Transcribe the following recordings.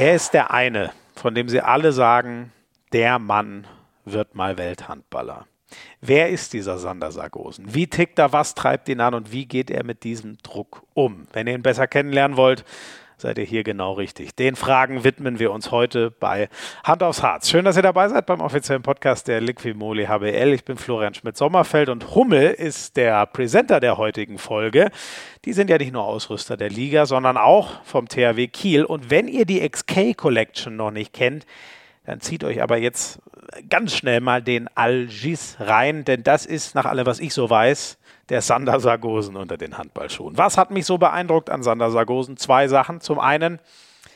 Er ist der eine, von dem sie alle sagen, der Mann wird mal Welthandballer. Wer ist dieser Sander Sargosen? Wie tickt er, was treibt ihn an und wie geht er mit diesem Druck um? Wenn ihr ihn besser kennenlernen wollt, seid ihr hier genau richtig. Den Fragen widmen wir uns heute bei Hand aufs Harz. Schön, dass ihr dabei seid beim offiziellen Podcast der Liquimoli HBL. Ich bin Florian Schmidt-Sommerfeld und Hummel ist der Präsenter der heutigen Folge. Die sind ja nicht nur Ausrüster der Liga, sondern auch vom THW Kiel. Und wenn ihr die XK Collection noch nicht kennt, dann zieht euch aber jetzt ganz schnell mal den Algis rein, denn das ist nach allem, was ich so weiß, der Sander Sargosen unter den Handballschuhen. Was hat mich so beeindruckt an Sander Sargosen? Zwei Sachen. Zum einen,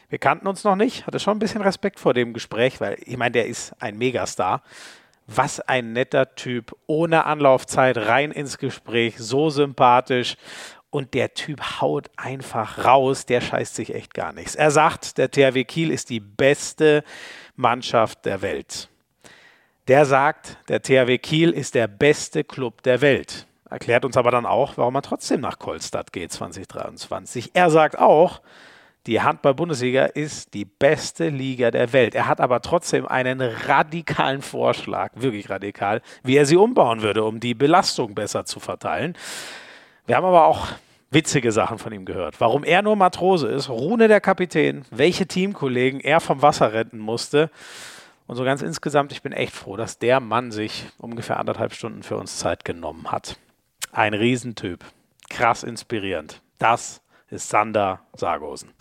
wir kannten uns noch nicht, hatte schon ein bisschen Respekt vor dem Gespräch, weil ich meine, der ist ein Megastar. Was ein netter Typ, ohne Anlaufzeit, rein ins Gespräch, so sympathisch. Und der Typ haut einfach raus, der scheißt sich echt gar nichts. Er sagt, der THW Kiel ist die beste Mannschaft der Welt. Der sagt, der THW Kiel ist der beste Club der Welt erklärt uns aber dann auch, warum er trotzdem nach Kolstadt geht 2023. Er sagt auch, die Handball-Bundesliga ist die beste Liga der Welt. Er hat aber trotzdem einen radikalen Vorschlag, wirklich radikal, wie er sie umbauen würde, um die Belastung besser zu verteilen. Wir haben aber auch witzige Sachen von ihm gehört. Warum er nur Matrose ist, Rune der Kapitän, welche Teamkollegen er vom Wasser retten musste. Und so ganz insgesamt, ich bin echt froh, dass der Mann sich ungefähr anderthalb Stunden für uns Zeit genommen hat. Ein Riesentyp. Krass inspirierend. Das ist Sander Sargosen.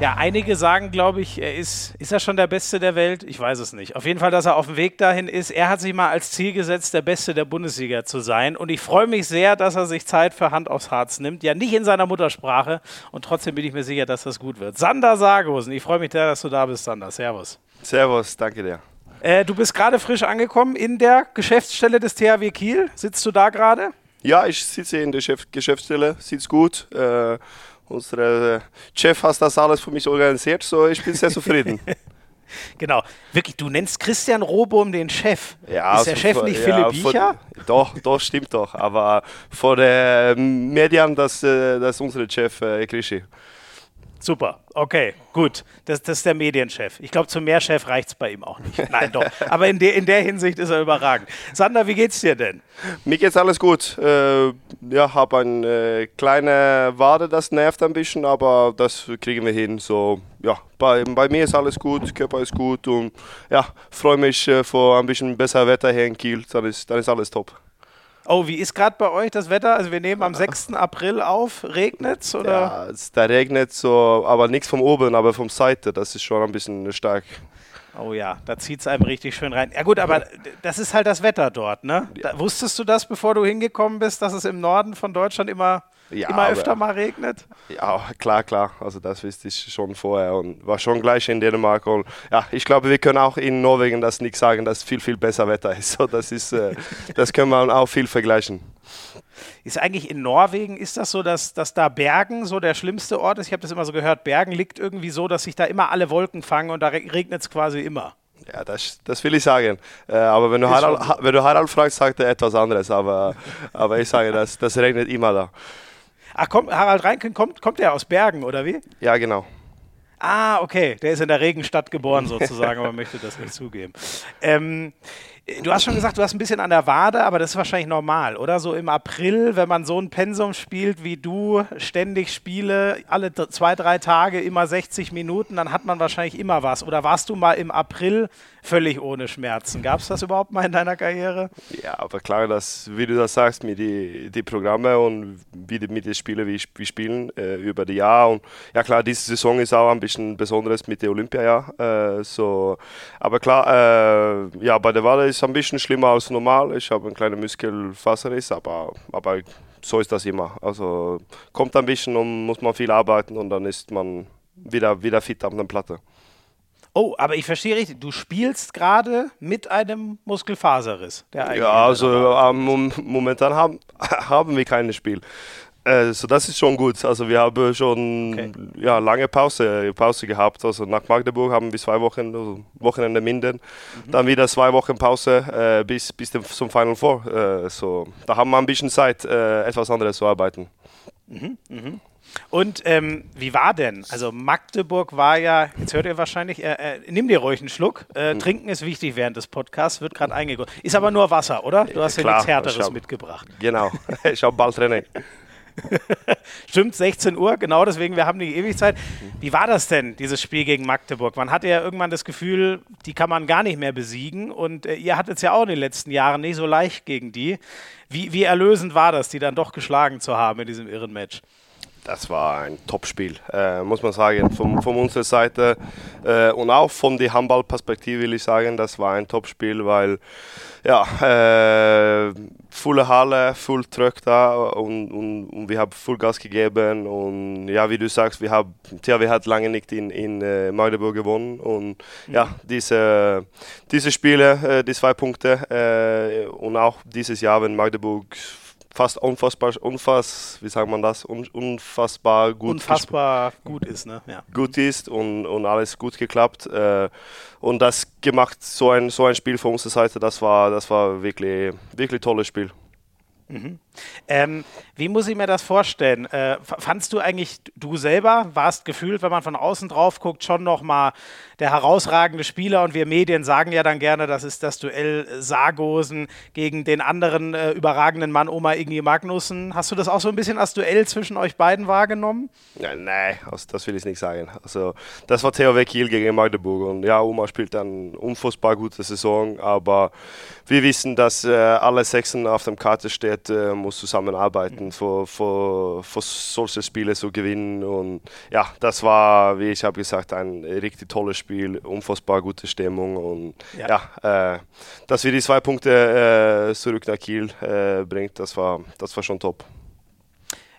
Ja, einige sagen, glaube ich, er ist, ist er schon der Beste der Welt? Ich weiß es nicht. Auf jeden Fall, dass er auf dem Weg dahin ist. Er hat sich mal als Ziel gesetzt, der Beste der Bundesliga zu sein. Und ich freue mich sehr, dass er sich Zeit für Hand aufs Harz nimmt. Ja, nicht in seiner Muttersprache. Und trotzdem bin ich mir sicher, dass das gut wird. Sander Sargosen, ich freue mich sehr, dass du da bist, Sander. Servus. Servus, danke dir. Äh, du bist gerade frisch angekommen in der Geschäftsstelle des THW Kiel. Sitzt du da gerade? Ja, ich sitze in der Chef Geschäftsstelle, sitzt gut. Äh, unser Chef hat das alles für mich organisiert, so ich bin sehr zufrieden. Genau, wirklich, du nennst Christian Robohm den Chef. Ja, ist der also Chef nicht ja, Philipp Biecher? doch, doch, stimmt doch. Aber vor der Medien, das, äh, das ist unser Chef, äh, Krischi. Super, okay, gut. Das, das ist der Medienchef. Ich glaube, zum Mehrchef reicht es bei ihm auch nicht. Nein, doch. Aber in, de, in der Hinsicht ist er überragend. Sander, wie geht's dir denn? Mir geht's alles gut. Äh, ja, habe eine äh, kleine Wade, das nervt ein bisschen, aber das kriegen wir hin. So, ja, bei, bei mir ist alles gut, Körper ist gut und ja, freue mich äh, vor ein bisschen besser Wetter hier in Kiel. Dann ist, dann ist alles top. Oh, wie ist gerade bei euch das Wetter? Also wir nehmen am 6. April auf. Regnet's oder? Ja, da regnet so, aber nichts vom oben, aber vom Seite. Das ist schon ein bisschen stark. Oh ja, da zieht es einem richtig schön rein. Ja gut, aber das ist halt das Wetter dort, ne? Da, wusstest du das, bevor du hingekommen bist, dass es im Norden von Deutschland immer ja, immer öfter mal regnet? Ja, klar, klar. Also das wusste ich schon vorher und war schon gleich in Dänemark. Und ja, ich glaube, wir können auch in Norwegen das nicht sagen, dass viel, viel besser Wetter ist. So, das, ist äh, das können wir auch viel vergleichen. Ist eigentlich in Norwegen, ist das so, dass, dass da Bergen so der schlimmste Ort ist? Ich habe das immer so gehört, Bergen liegt irgendwie so, dass sich da immer alle Wolken fangen und da regnet es quasi immer. Ja, das, das will ich sagen. Äh, aber wenn du, Harald, wenn du Harald fragst, sagt er etwas anderes. Aber, aber ich sage, das, das regnet immer da. Ach, kommt, Harald Reinken kommt, kommt der aus Bergen, oder wie? Ja, genau. Ah, okay. Der ist in der Regenstadt geboren sozusagen, aber möchte das nicht zugeben. Ähm, Du hast schon gesagt, du hast ein bisschen an der Wade, aber das ist wahrscheinlich normal, oder? So im April, wenn man so ein Pensum spielt wie du, ständig Spiele, alle zwei, drei Tage immer 60 Minuten, dann hat man wahrscheinlich immer was. Oder warst du mal im April völlig ohne Schmerzen? Gab es das überhaupt mal in deiner Karriere? Ja, aber klar, dass, wie du das sagst, mit die, die Programme und wie die, mit den Spielen, wie wir spielen äh, über die Jahre. Und ja klar, diese Saison ist auch ein bisschen besonderes mit der Olympiajahr. Äh, so, aber klar, äh, ja, bei der Wade ist ist ein bisschen schlimmer als normal. Ich habe einen kleinen Muskelfaserriss, aber, aber so ist das immer. Also kommt ein bisschen und muss man viel arbeiten und dann ist man wieder, wieder fit auf der Platte. Oh, aber ich verstehe richtig, du spielst gerade mit einem Muskelfaserriss. ja, also ähm, momentan haben, haben wir kein Spiel. Äh, so das ist schon gut. Also wir haben schon okay. ja, lange Pause, Pause gehabt. Also nach Magdeburg haben wir zwei Wochen, also Wochenende Minden, mhm. dann wieder zwei Wochen Pause äh, bis, bis zum Final Four. Äh, so, da haben wir ein bisschen Zeit, äh, etwas anderes zu arbeiten. Mhm, mhm. Und ähm, wie war denn? Also Magdeburg war ja, jetzt hört ihr wahrscheinlich, äh, äh, nimm dir ruhig einen Schluck. Äh, mhm. Trinken ist wichtig während des Podcasts, wird gerade eingegossen. Ist aber nur Wasser, oder? Du hast ja, nichts Härteres hab, mitgebracht. Genau, ich habe bald Training. Stimmt, 16 Uhr, genau deswegen, wir haben die Ewigkeit. Wie war das denn, dieses Spiel gegen Magdeburg? Man hatte ja irgendwann das Gefühl, die kann man gar nicht mehr besiegen und äh, ihr hattet es ja auch in den letzten Jahren nicht so leicht gegen die. Wie, wie erlösend war das, die dann doch geschlagen zu haben in diesem irren Match? Das war ein Top-Spiel, äh, muss man sagen. Von, von unserer Seite äh, und auch von der Handballperspektive will ich sagen, das war ein Top-Spiel, weil ja, äh, volle Halle, voll Druck da und, und, und, wir haben voll Gas gegeben und ja, wie du sagst, wir haben, THW hat lange nicht in, in äh, Magdeburg gewonnen und mhm. ja, diese, diese Spiele, äh, die zwei Punkte äh, und auch dieses Jahr, wenn Magdeburg fast unfassbar, unfass, wie sagt man das, Un, unfassbar gut unfassbar gut ist, ne? Ja. Gut ist und, und alles gut geklappt äh, und das gemacht so ein so ein Spiel von unserer Seite, das war das war wirklich wirklich tolles Spiel. Mhm. Ähm, wie muss ich mir das vorstellen? Äh, fandst du eigentlich, du selber warst gefühlt, wenn man von außen drauf guckt, schon nochmal der herausragende Spieler und wir Medien sagen ja dann gerne, das ist das Duell Sargosen gegen den anderen äh, überragenden Mann Oma Ingi Magnussen. Hast du das auch so ein bisschen als Duell zwischen euch beiden wahrgenommen? Ja, nein, also das will ich nicht sagen. Also das war THW Kiel gegen Magdeburg und ja, Oma spielt eine unfassbar gute Saison, aber wir wissen, dass äh, alle Sechsen auf der Karte steht, äh, muss zusammenarbeiten, für, für, für solche Spiele zu gewinnen. Und ja, das war, wie ich habe gesagt, ein richtig tolles Spiel, unfassbar gute Stimmung. Und ja, ja äh, dass wir die zwei Punkte äh, zurück nach Kiel äh, bringt, das war, das war schon top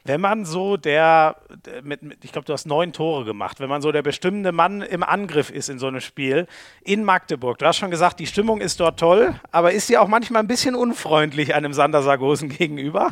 wenn man so der, mit, mit ich glaube, du hast neun Tore gemacht, wenn man so der bestimmende Mann im Angriff ist in so einem Spiel in Magdeburg, du hast schon gesagt, die Stimmung ist dort toll, aber ist sie auch manchmal ein bisschen unfreundlich einem Sander Sargosen gegenüber?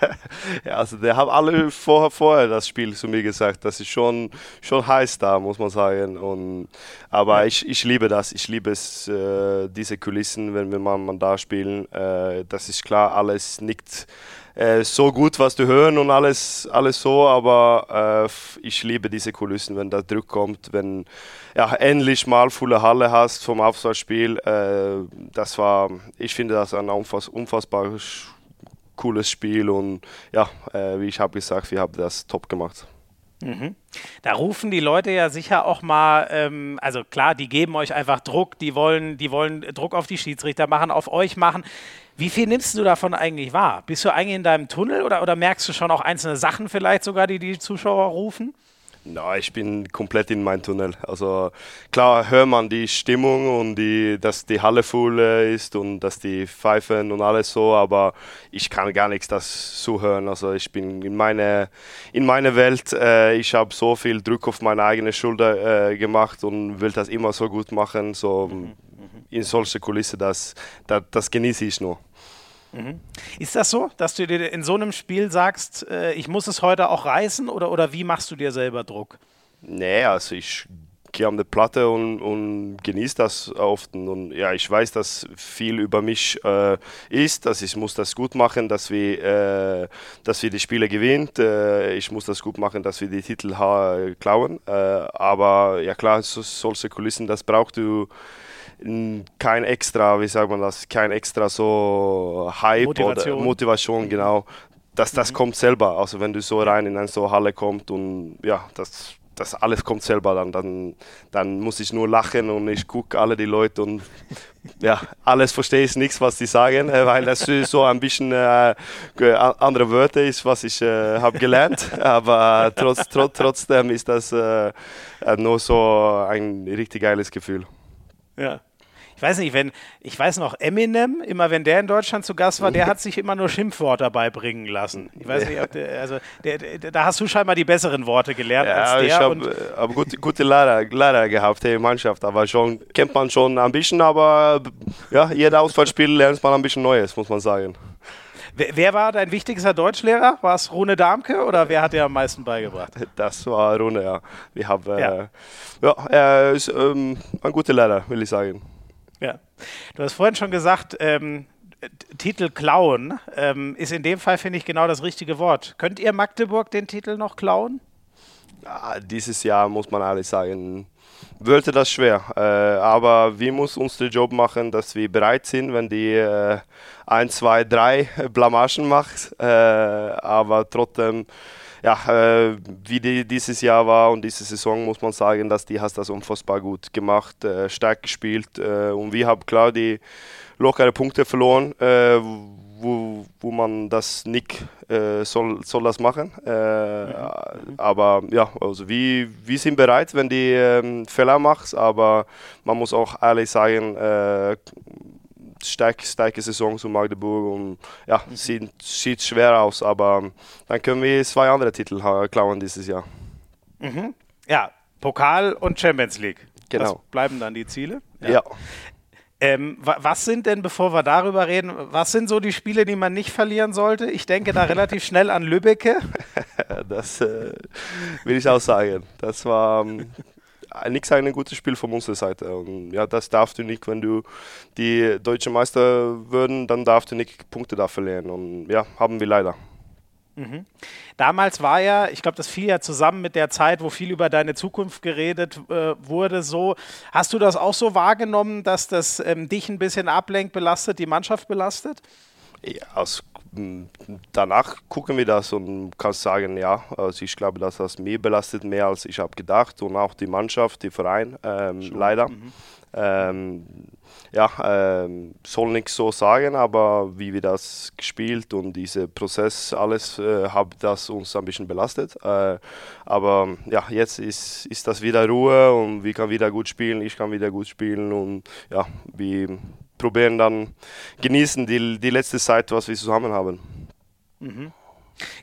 ja, also der haben alle vorher, vorher das Spiel zu mir gesagt, das ist schon, schon heiß da, muss man sagen. Und, aber ja. ich, ich liebe das, ich liebe es, äh, diese Kulissen, wenn wir mal, mal da spielen. Äh, das ist klar, alles nicht äh, so gut, was du hören und alles, alles so, aber äh, ich liebe diese Kulissen, wenn der Druck kommt, wenn ja endlich mal volle Halle hast vom Aufsatzspiel. Äh, das war, ich finde das ein unfass, unfassbar cooles Spiel und ja, äh, wie ich habe gesagt, wir haben das top gemacht. Mhm. Da rufen die Leute ja sicher auch mal, ähm, also klar, die geben euch einfach Druck, die wollen, die wollen Druck auf die Schiedsrichter machen, auf euch machen. Wie viel nimmst du davon eigentlich wahr? Bist du eigentlich in deinem Tunnel oder, oder merkst du schon auch einzelne Sachen vielleicht sogar, die die Zuschauer rufen? Na, ich bin komplett in meinem Tunnel. Also klar hört man die Stimmung und die, dass die Halle voll ist und dass die pfeifen und alles so, aber ich kann gar nichts das zuhören. Also ich bin in meine in meine Welt. Äh, ich habe so viel Druck auf meine eigene Schulter äh, gemacht und will das immer so gut machen. So mhm. in solche Kulisse, das, das, das genieße ich nur. Mhm. Ist das so, dass du dir in so einem Spiel sagst, äh, ich muss es heute auch reißen oder, oder wie machst du dir selber Druck? Nee, also ich gehe an die Platte und, und genieße das oft. Und ja, ich weiß, dass viel über mich äh, ist, dass ich muss das gut machen, dass wir, äh, dass wir die Spiele gewinnen. Äh, ich muss das gut machen, dass wir die Titel klauen. Äh, aber ja klar, so, solche Kulissen, das brauchst du kein extra, wie sagt man das, kein extra so Hype Motivation. oder Motivation, genau. Das, das mhm. kommt selber. Also wenn du so rein in eine so Halle kommst und ja, das, das alles kommt selber dann, dann, dann muss ich nur lachen und ich gucke alle die Leute und ja, alles verstehe ich nichts, was sie sagen, äh, weil das so ein bisschen äh, andere Wörter ist, was ich äh, habe gelernt. Aber trotz, trotz, trotzdem ist das äh, nur so ein richtig geiles Gefühl. Ja ich weiß nicht, wenn, ich weiß noch, Eminem, immer wenn der in Deutschland zu Gast war, der hat sich immer nur Schimpfwörter beibringen lassen. Ich weiß nicht, ob der, also der, der, da hast du scheinbar die besseren Worte gelernt ja, als der. Ich habe hab gute, gute Lehrer, Lehrer gehabt der Mannschaft, aber schon kennt man schon ein bisschen, aber ja, jeder Ausfallspiel lernt man ein bisschen Neues, muss man sagen. Wer, wer, war dein wichtigster Deutschlehrer? War es Rune Darmke oder wer hat dir am meisten beigebracht? Das war Rune, ja. Wir haben, ja. Äh, ja, er ist ähm, ein guter Lehrer, will ich sagen. Ja. Du hast vorhin schon gesagt, ähm, Titel klauen ähm, ist in dem Fall, finde ich, genau das richtige Wort. Könnt ihr Magdeburg den Titel noch klauen? Ja, dieses Jahr muss man ehrlich sagen, würde das schwer. Äh, aber wir müssen unseren Job machen, dass wir bereit sind, wenn die äh, 1, 2, 3 Blamagen macht. Äh, aber trotzdem, ja, äh, wie die dieses Jahr war und diese Saison, muss man sagen, dass die hast das unfassbar gut gemacht, äh, stark gespielt. Äh, und wir haben klar die lockere Punkte verloren wo, wo man das nicht äh, soll, soll das machen. Äh, mhm. Aber ja, also wir, wir sind bereit, wenn die ähm, Fehler macht, aber man muss auch ehrlich sagen, äh, stark, starke Saison zu Magdeburg und ja, mhm. sieht, sieht schwer aus, aber dann können wir zwei andere Titel klauen dieses Jahr. Mhm. Ja, Pokal und Champions League. Genau. Das bleiben dann die Ziele. ja. ja. Ähm, was sind denn, bevor wir darüber reden, was sind so die Spiele, die man nicht verlieren sollte? Ich denke da relativ schnell an Lübbecke. das äh, will ich auch sagen. Das war ähm, nichts ein gutes Spiel von unserer Seite. Und ja, das darfst du nicht, wenn du die deutsche Meister würden, dann darfst du nicht Punkte da verlieren. Und ja, haben wir leider. Mhm. Damals war ja, ich glaube, das fiel ja zusammen mit der Zeit, wo viel über deine Zukunft geredet äh, wurde. So, hast du das auch so wahrgenommen, dass das ähm, dich ein bisschen ablenkt, belastet, die Mannschaft belastet? Ja, aus, danach gucken wir das und kann sagen, ja, also ich glaube, dass das mich belastet mehr als ich habe gedacht und auch die Mannschaft, die Verein, ähm, leider. Mhm. Ähm, ja, ähm, soll nichts so sagen, aber wie wir das gespielt und dieser Prozess, alles äh, hat das uns ein bisschen belastet. Äh, aber ja, jetzt ist, ist das wieder Ruhe und wir können wieder gut spielen, ich kann wieder gut spielen und ja, wir probieren dann genießen die, die letzte Zeit, was wir zusammen haben. Mhm.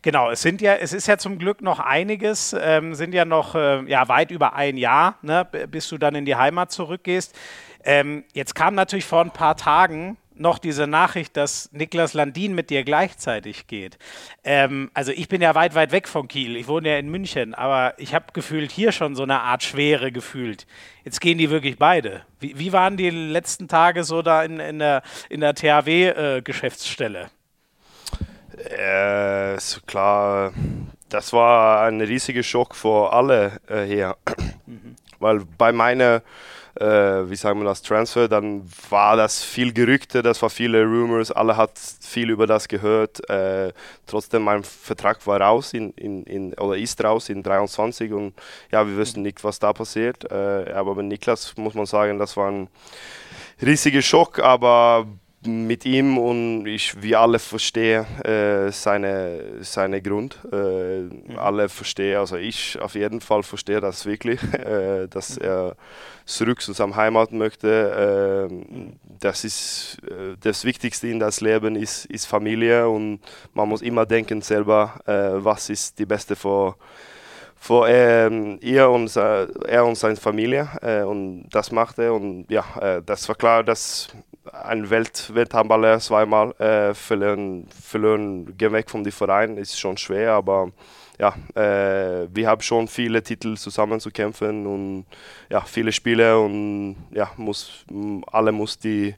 Genau, es sind ja, es ist ja zum Glück noch einiges, ähm, sind ja noch äh, ja, weit über ein Jahr, ne, bis du dann in die Heimat zurückgehst. Ähm, jetzt kam natürlich vor ein paar Tagen noch diese Nachricht, dass Niklas Landin mit dir gleichzeitig geht. Ähm, also ich bin ja weit, weit weg von Kiel. Ich wohne ja in München, aber ich habe gefühlt hier schon so eine Art Schwere gefühlt. Jetzt gehen die wirklich beide. Wie, wie waren die letzten Tage so da in, in der, in der THW-Geschäftsstelle? Äh, äh, klar, das war ein riesiger Schock für alle äh, hier. Mhm. Weil bei meiner wie sagen wir das, Transfer, dann war das viel Gerüchte, das war viele Rumors, alle hat viel über das gehört. Äh, trotzdem, mein Vertrag war raus in, in, in, oder ist raus in 23 und ja, wir wissen nicht, was da passiert. Äh, aber mit Niklas muss man sagen, das war ein riesiger Schock, aber mit ihm und ich, wir alle verstehen äh, seine, seine Grund. Äh, mhm. Alle verstehen, also ich auf jeden Fall verstehe das wirklich, äh, dass mhm. er zurück zu seinem Heimat möchte. Ähm, das ist äh, das Wichtigste in das Leben ist, ist Familie und man muss immer denken selber, äh, was ist die beste für für ähm, ihr und, äh, er und seine Familie äh, und das macht er und ja, äh, das war klar, dass ein Welt Welthandballer zweimal äh, verlieren, verlieren, gehen weg vom Verein, ist schon schwer, aber ja, äh, wir haben schon viele Titel zusammen zu kämpfen und ja, viele Spiele und ja, muss, alle muss die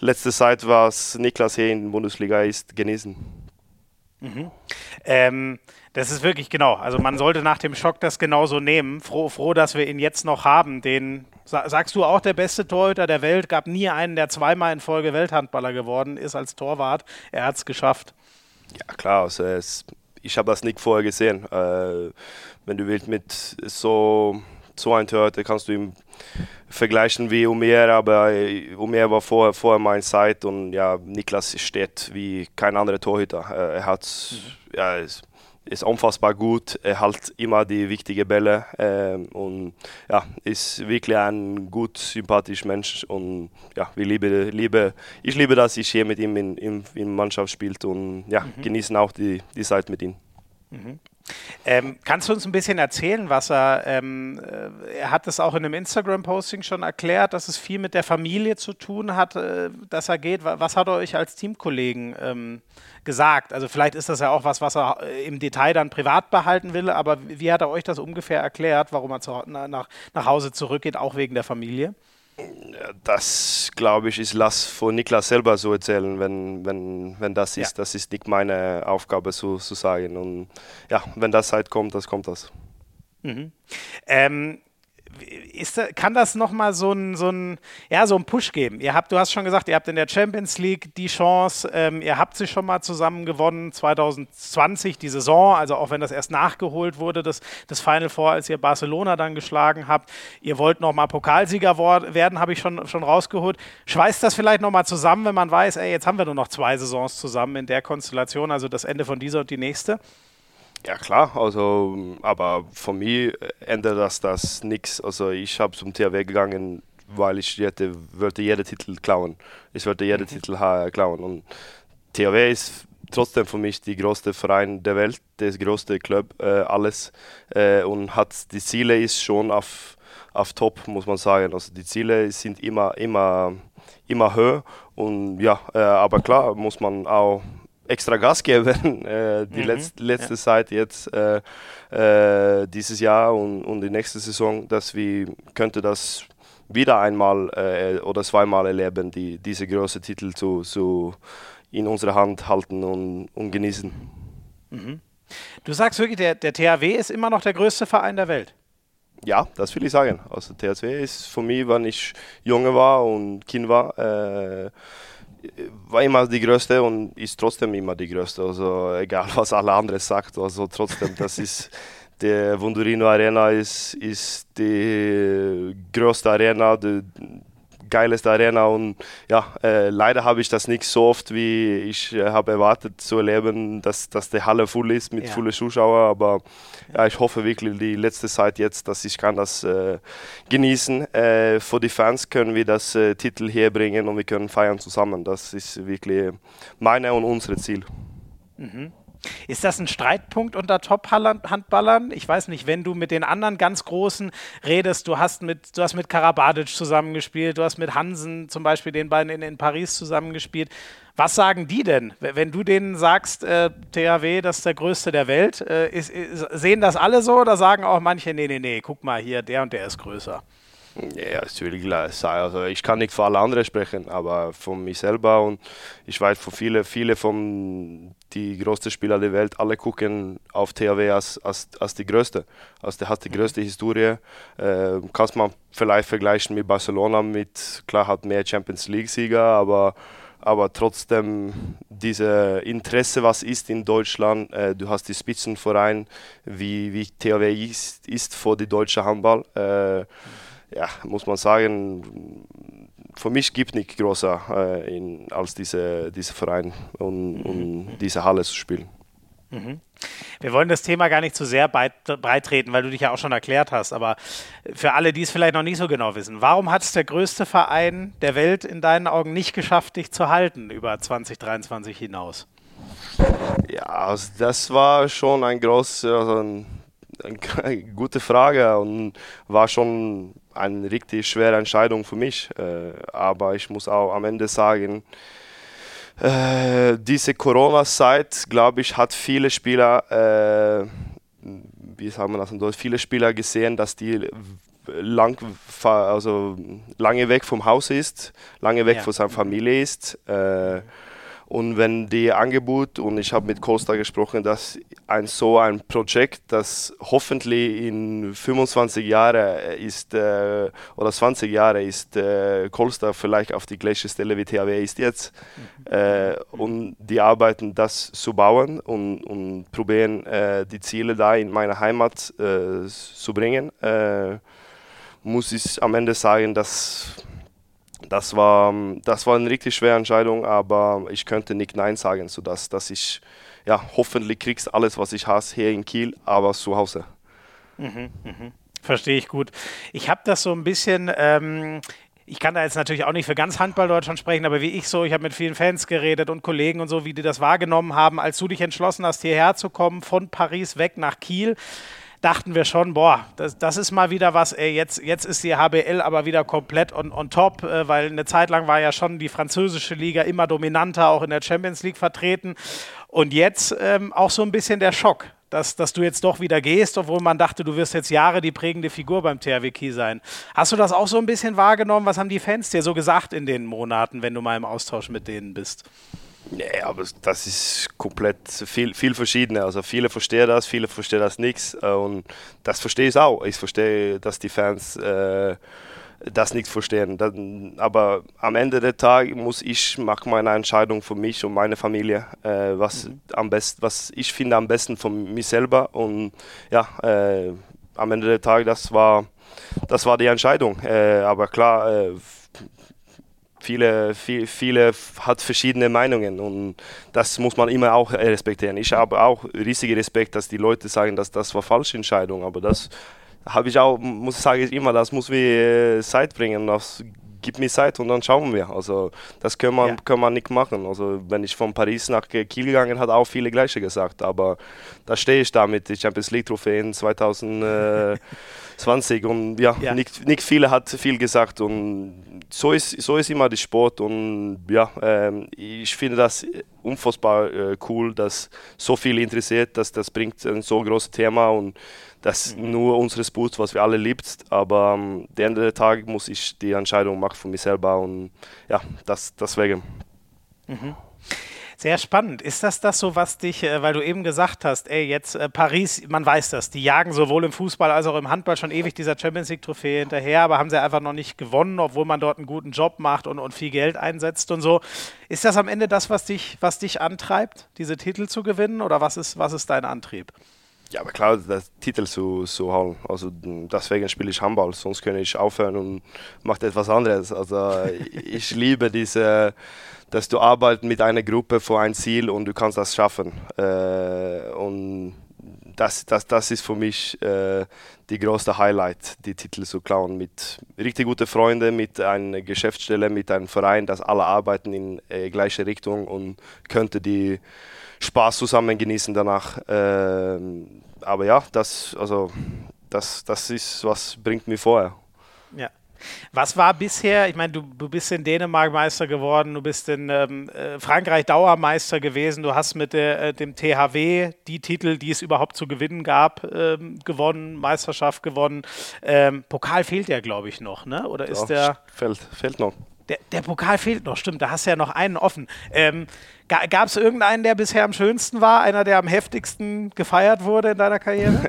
letzte Zeit, was Niklas hier in der Bundesliga ist, genießen. Mhm. Ähm, das ist wirklich genau. Also man sollte nach dem Schock das genauso nehmen. Froh, froh, dass wir ihn jetzt noch haben. Den sagst du auch der beste Torhüter der Welt. Gab nie einen, der zweimal in Folge Welthandballer geworden ist als Torwart. Er hat es geschafft. Ja klar. Also es, ich habe das nicht vorher gesehen. Äh, wenn du willst mit so so ein Torhüter kannst du ihn vergleichen wie Umer, aber Umer war vorher, vorher meine Zeit und ja, Niklas steht wie kein anderer Torhüter. Äh, er hat, mhm. ja, ist, ist unfassbar gut, er hält immer die wichtigen Bälle äh, und ja, ist wirklich ein gut sympathischer Mensch und ja, wir liebe, liebe, ich liebe, dass ich hier mit ihm in, in, in Mannschaft spielt und ja, mhm. genießen auch die, die Zeit mit ihm. Mhm. Ähm, kannst du uns ein bisschen erzählen, was er, ähm, äh, er hat es auch in einem Instagram-Posting schon erklärt, dass es viel mit der Familie zu tun hat, äh, dass er geht. Was hat er euch als Teamkollegen ähm, gesagt? Also vielleicht ist das ja auch was, was er äh, im Detail dann privat behalten will, aber wie hat er euch das ungefähr erklärt, warum er zu, nach, nach Hause zurückgeht, auch wegen der Familie? Das, glaube ich, ist Lass von Niklas selber so erzählen, wenn, wenn, wenn das ist. Ja. Das ist nicht meine Aufgabe zu, zu sagen. Und ja, wenn das Zeit kommt, das kommt das. Mhm. Ähm, ist, kann das nochmal so ein, so, ein, ja, so ein Push geben? Ihr habt, du hast schon gesagt, ihr habt in der Champions League die Chance, ähm, ihr habt sie schon mal zusammen gewonnen, 2020, die Saison, also auch wenn das erst nachgeholt wurde, das, das Final Four, als ihr Barcelona dann geschlagen habt. Ihr wollt nochmal Pokalsieger werden, habe ich schon, schon rausgeholt. Schweißt das vielleicht nochmal zusammen, wenn man weiß, ey, jetzt haben wir nur noch zwei Saisons zusammen in der Konstellation, also das Ende von dieser und die nächste? Ja klar, also aber von mir ändert das das nichts. Also ich habe zum THW gegangen, weil ich hätte, wollte jeden Titel klauen. Ich wollte jeden mhm. Titel klauen und THW ist trotzdem für mich der größte Verein der Welt, der größte Club, äh, alles äh, und hat die Ziele ist schon auf auf Top muss man sagen. Also die Ziele sind immer immer immer höher und ja, äh, aber klar muss man auch extra Gas geben, äh, die mhm, letzte, letzte ja. Zeit jetzt äh, äh, dieses Jahr und, und die nächste Saison, dass wir könnte das wieder einmal äh, oder zweimal erleben, die, diese großen Titel zu, zu in unserer Hand halten und, und genießen. Mhm. Du sagst wirklich, der, der THW ist immer noch der größte Verein der Welt. Ja, das will ich sagen. Also THW ist für mich, wenn ich junge war und Kind war, äh, war immer die größte und ist trotzdem immer die größte. Also egal was alle anderen sagt, also trotzdem, das ist der Wundurino Arena ist, ist die größte Arena, die geilste Arena und ja, äh, leider habe ich das nicht so oft, wie ich äh, habe erwartet zu erleben, dass, dass die Halle voll ist mit ja. vollen Zuschauern, aber ja, ich hoffe wirklich die letzte Zeit jetzt, dass ich kann das äh, genießen. Äh, für die Fans können wir das äh, Titel herbringen und wir können feiern zusammen. Das ist wirklich meine und unsere Ziel. Mhm. Ist das ein Streitpunkt unter Top-Handballern? Ich weiß nicht, wenn du mit den anderen ganz Großen redest, du hast mit, du hast mit Karabadic zusammengespielt, du hast mit Hansen zum Beispiel den beiden in, in Paris zusammengespielt. Was sagen die denn? Wenn du denen sagst, äh, THW, das ist der größte der Welt, äh, ist, ist, sehen das alle so oder sagen auch manche, nee, nee, nee, guck mal hier, der und der ist größer? Ja, das will ich sagen. Also ich kann nicht für alle anderen sprechen, aber von mir selber und ich weiß von viele, viele von die größten Spieler der Welt, alle gucken auf THW als, als, als die größte. Also der hat die mhm. größte Historie. Äh, kannst man vielleicht vergleichen mit Barcelona, mit klar hat mehr Champions League Sieger, aber aber trotzdem diese Interesse, was ist in Deutschland, äh, du hast die Spitzenverein, wie, wie THW ist, ist für die deutsche Handball. Äh, ja, muss man sagen, für mich gibt es nicht größer äh, in, als diese, dieser Verein und, und mhm. diese Halle zu spielen. Mhm. Wir wollen das Thema gar nicht zu sehr beitreten, weil du dich ja auch schon erklärt hast. Aber für alle, die es vielleicht noch nicht so genau wissen, warum hat es der größte Verein der Welt in deinen Augen nicht geschafft, dich zu halten über 2023 hinaus? Ja, also das war schon ein groß, also ein, eine gute Frage und war schon eine richtig schwere Entscheidung für mich. Äh, aber ich muss auch am Ende sagen, äh, diese Corona-Zeit, glaube ich, hat viele Spieler, äh, wie sagen wir das in Deutsch, viele Spieler gesehen, dass die lang, also lange weg vom Haus ist, lange weg ja. von seiner Familie ist. Äh, und wenn die Angebot, und ich habe mit Costa gesprochen, dass ein so ein Projekt, das hoffentlich in 25 Jahren ist, äh, oder 20 Jahre ist, äh, Costa vielleicht auf die gleiche Stelle wie THW ist jetzt. Mhm. Äh, und die arbeiten das zu bauen und, und probieren äh, die Ziele da in meine Heimat äh, zu bringen. Äh, muss ich am Ende sagen, dass das war, das war eine richtig schwere Entscheidung, aber ich könnte nicht Nein sagen, sodass dass ich, ja, hoffentlich kriegst alles, was ich hasse, hier in Kiel, aber zu Hause. Mhm, mh. Verstehe ich gut. Ich habe das so ein bisschen, ähm, ich kann da jetzt natürlich auch nicht für ganz Handball Deutschland sprechen, aber wie ich so, ich habe mit vielen Fans geredet und Kollegen und so, wie die das wahrgenommen haben, als du dich entschlossen hast, hierher zu kommen, von Paris weg nach Kiel dachten wir schon, boah, das, das ist mal wieder was, ey, jetzt, jetzt ist die HBL aber wieder komplett on, on top, äh, weil eine Zeit lang war ja schon die französische Liga immer dominanter, auch in der Champions League vertreten. Und jetzt ähm, auch so ein bisschen der Schock, dass, dass du jetzt doch wieder gehst, obwohl man dachte, du wirst jetzt Jahre die prägende Figur beim THW Kiel sein. Hast du das auch so ein bisschen wahrgenommen? Was haben die Fans dir so gesagt in den Monaten, wenn du mal im Austausch mit denen bist? Nee, aber das ist komplett viel, viel verschiedene. Also viele verstehen das, viele verstehen das nichts. Äh, und das verstehe ich auch. Ich verstehe, dass die Fans äh, das nicht verstehen. Dann, aber am Ende des Tages muss ich machen meine Entscheidung für mich und meine Familie, äh, was mhm. am besten, was ich finde am besten von mir selber. Und ja, äh, am Ende des Tages, das war, das war die Entscheidung. Äh, aber klar äh, viele, viel, viele hat verschiedene Meinungen und das muss man immer auch respektieren. Ich habe auch riesigen Respekt, dass die Leute sagen, dass das war falsche Entscheidung, aber das habe ich auch, muss sage ich immer, das muss wir äh, Zeit bringen, das gibt mir Zeit und dann schauen wir. Also das kann man, ja. man nicht machen. Also wenn ich von Paris nach Kiel gegangen, hat auch viele gleiche gesagt, aber da stehe ich damit. Ich habe das League Trophäen 2000. 20 und ja, ja. Nicht, nicht viele hat viel gesagt und so ist, so ist immer der Sport und ja, ähm, ich finde das unfassbar äh, cool, dass so viel interessiert, dass das bringt ein so großes Thema und das mhm. nur unsere Sport, was wir alle liebt, aber am ähm, Ende des Tages muss ich die Entscheidung machen für mich selber und ja, das, deswegen. Mhm. Sehr spannend. Ist das das so, was dich, äh, weil du eben gesagt hast, ey, jetzt äh, Paris, man weiß das, die jagen sowohl im Fußball als auch im Handball schon ewig dieser Champions League-Trophäe hinterher, aber haben sie einfach noch nicht gewonnen, obwohl man dort einen guten Job macht und, und viel Geld einsetzt und so. Ist das am Ende das, was dich, was dich antreibt, diese Titel zu gewinnen oder was ist, was ist dein Antrieb? Ja, aber klar, der Titel zu, zu holen. Also deswegen spiele ich Handball, sonst könnte ich aufhören und mache etwas anderes. Also ich liebe diese, dass du arbeitest mit einer Gruppe für ein Ziel und du kannst das schaffen. Äh, und das, das, das ist für mich äh, die größte Highlight, die Titel zu klauen. Mit richtig guten Freunden, mit einer Geschäftsstelle, mit einem Verein, dass alle arbeiten in äh, gleiche Richtung und könnte die Spaß zusammen genießen danach. Ähm, aber ja, das, also, das, das ist, was bringt mir vorher. Ja. Was war bisher, ich meine, du, du bist in Dänemark Meister geworden, du bist in ähm, äh, Frankreich Dauermeister gewesen, du hast mit der, äh, dem THW die Titel, die es überhaupt zu gewinnen gab, ähm, gewonnen, Meisterschaft gewonnen. Ähm, Pokal fehlt ja, glaube ich, noch, ne? Oder ist ja, der. Fehlt, fehlt noch. Der, der, Pokal fehlt noch, stimmt, da hast du ja noch einen offen. Ähm, Gab es irgendeinen, der bisher am schönsten war, einer, der am heftigsten gefeiert wurde in deiner Karriere?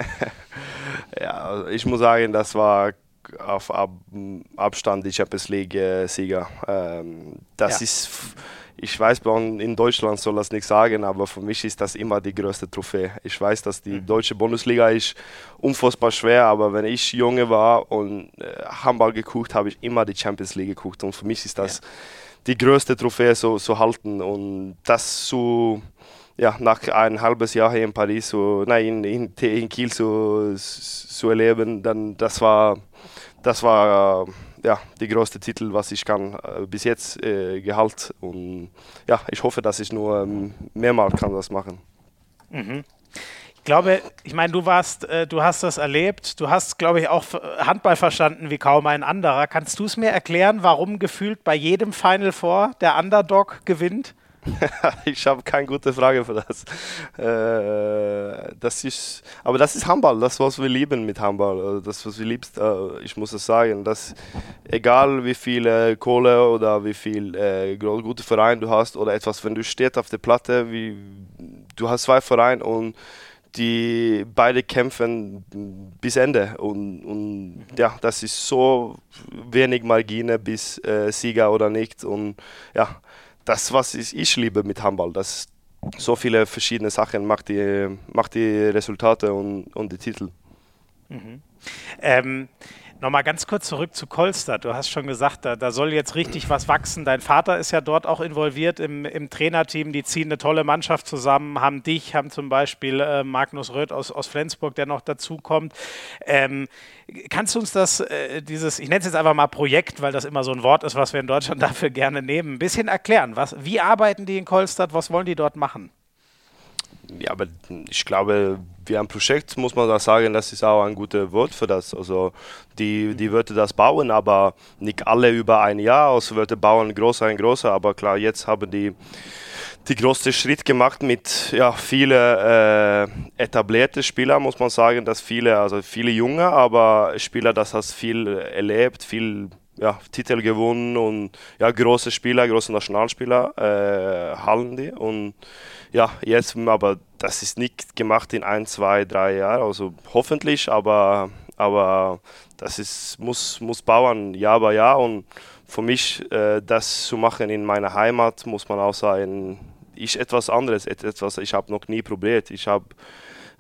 ja, also ich muss sagen, das war auf Ab Abstand die Champions League-Sieger. Ähm, das ja. ist, ich weiß, in Deutschland soll das nicht sagen, aber für mich ist das immer die größte Trophäe. Ich weiß, dass die mhm. deutsche Bundesliga ist unfassbar schwer, aber wenn ich junge war und äh, Handball geguckt, habe ich immer die Champions League geguckt und für mich ist das ja die größte Trophäe so, so halten und das so ja, nach ein halbes Jahr hier in Paris, so, nein, in, in, Kiel so, so erleben, dann das war, das war ja, die größte Titel, was ich kann äh, bis jetzt äh, gehalten und ja, ich hoffe, dass ich nur ähm, mehrmals kann das machen. Mhm. Ich glaube, ich meine, du warst, äh, du hast das erlebt, du hast, glaube ich, auch Handball verstanden wie kaum ein anderer. Kannst du es mir erklären, warum gefühlt bei jedem Final Four der Underdog gewinnt? ich habe keine gute Frage für das. Äh, das ist, aber das ist Handball, das was wir lieben mit Handball, also das was wir liebst. Äh, ich muss es sagen, dass egal wie viel äh, Kohle oder wie viel äh, gute Verein du hast oder etwas, wenn du stehst auf der Platte, wie du hast zwei Vereine und die beide kämpfen bis Ende und, und ja, das ist so wenig Margine bis äh, Sieger oder nicht und ja, das was ich, liebe mit Handball, dass so viele verschiedene Sachen macht die, macht die Resultate und, und die Titel. Mhm. Ähm, Nochmal ganz kurz zurück zu Kolster. Du hast schon gesagt, da, da, soll jetzt richtig was wachsen. Dein Vater ist ja dort auch involviert im, im Trainerteam. Die ziehen eine tolle Mannschaft zusammen, haben dich, haben zum Beispiel äh, Magnus Röth aus, aus Flensburg, der noch dazukommt. Ähm, kannst du uns das, äh, dieses, ich nenne es jetzt einfach mal Projekt, weil das immer so ein Wort ist, was wir in Deutschland dafür gerne nehmen, ein bisschen erklären? Was, wie arbeiten die in Kolstadt? Was wollen die dort machen? Ja, aber ich glaube, wie ein Projekt muss man da sagen, das ist auch ein gutes Wort für das. Also die, die Wörter das bauen, aber nicht alle über ein Jahr. Also Wörter bauen größer und größer, aber klar, jetzt haben die die größte Schritt gemacht mit ja, viele äh, etablierte Spieler, muss man sagen, dass viele, also viele junge, aber Spieler, das hast viel erlebt, viel ja, Titel gewonnen und ja, große Spieler, große Nationalspieler äh, halten die und ja, jetzt aber das ist nicht gemacht in ein, zwei, drei Jahren, also hoffentlich, aber, aber das ist, muss, muss bauen Jahr bei Jahr und für mich äh, das zu machen in meiner Heimat muss man auch sagen, ist etwas anderes, etwas ich habe noch nie probiert. Ich habe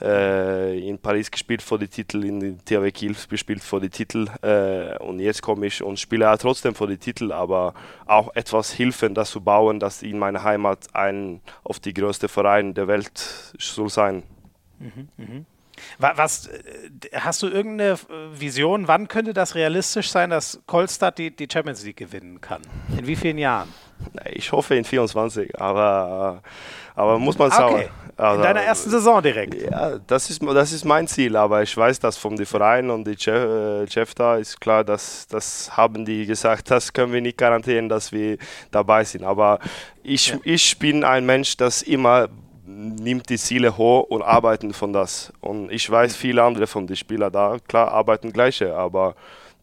in Paris gespielt vor die Titel, in THW Kiel gespielt vor die Titel äh, und jetzt komme ich und spiele auch trotzdem vor die Titel, aber auch etwas helfen, das zu bauen, dass in meiner Heimat ein auf die größte Verein der Welt soll sein. Mhm, mh. Was, äh, hast du irgendeine Vision, wann könnte das realistisch sein, dass Kolstadt die, die Champions League gewinnen kann? In wie vielen Jahren? Ich hoffe in 24, aber, aber muss man schauen. Okay. Also, in deiner ersten Saison direkt. Ja, das ist, das ist mein Ziel, aber ich weiß, dass vom Verein und die Chef, äh, Chef da ist klar, dass das haben die gesagt, das können wir nicht garantieren, dass wir dabei sind. Aber ich, ja. ich bin ein Mensch, das immer nimmt die Ziele hoch und arbeiten von das. Und ich weiß, viele andere von den Spielern da, klar, arbeiten gleiche, aber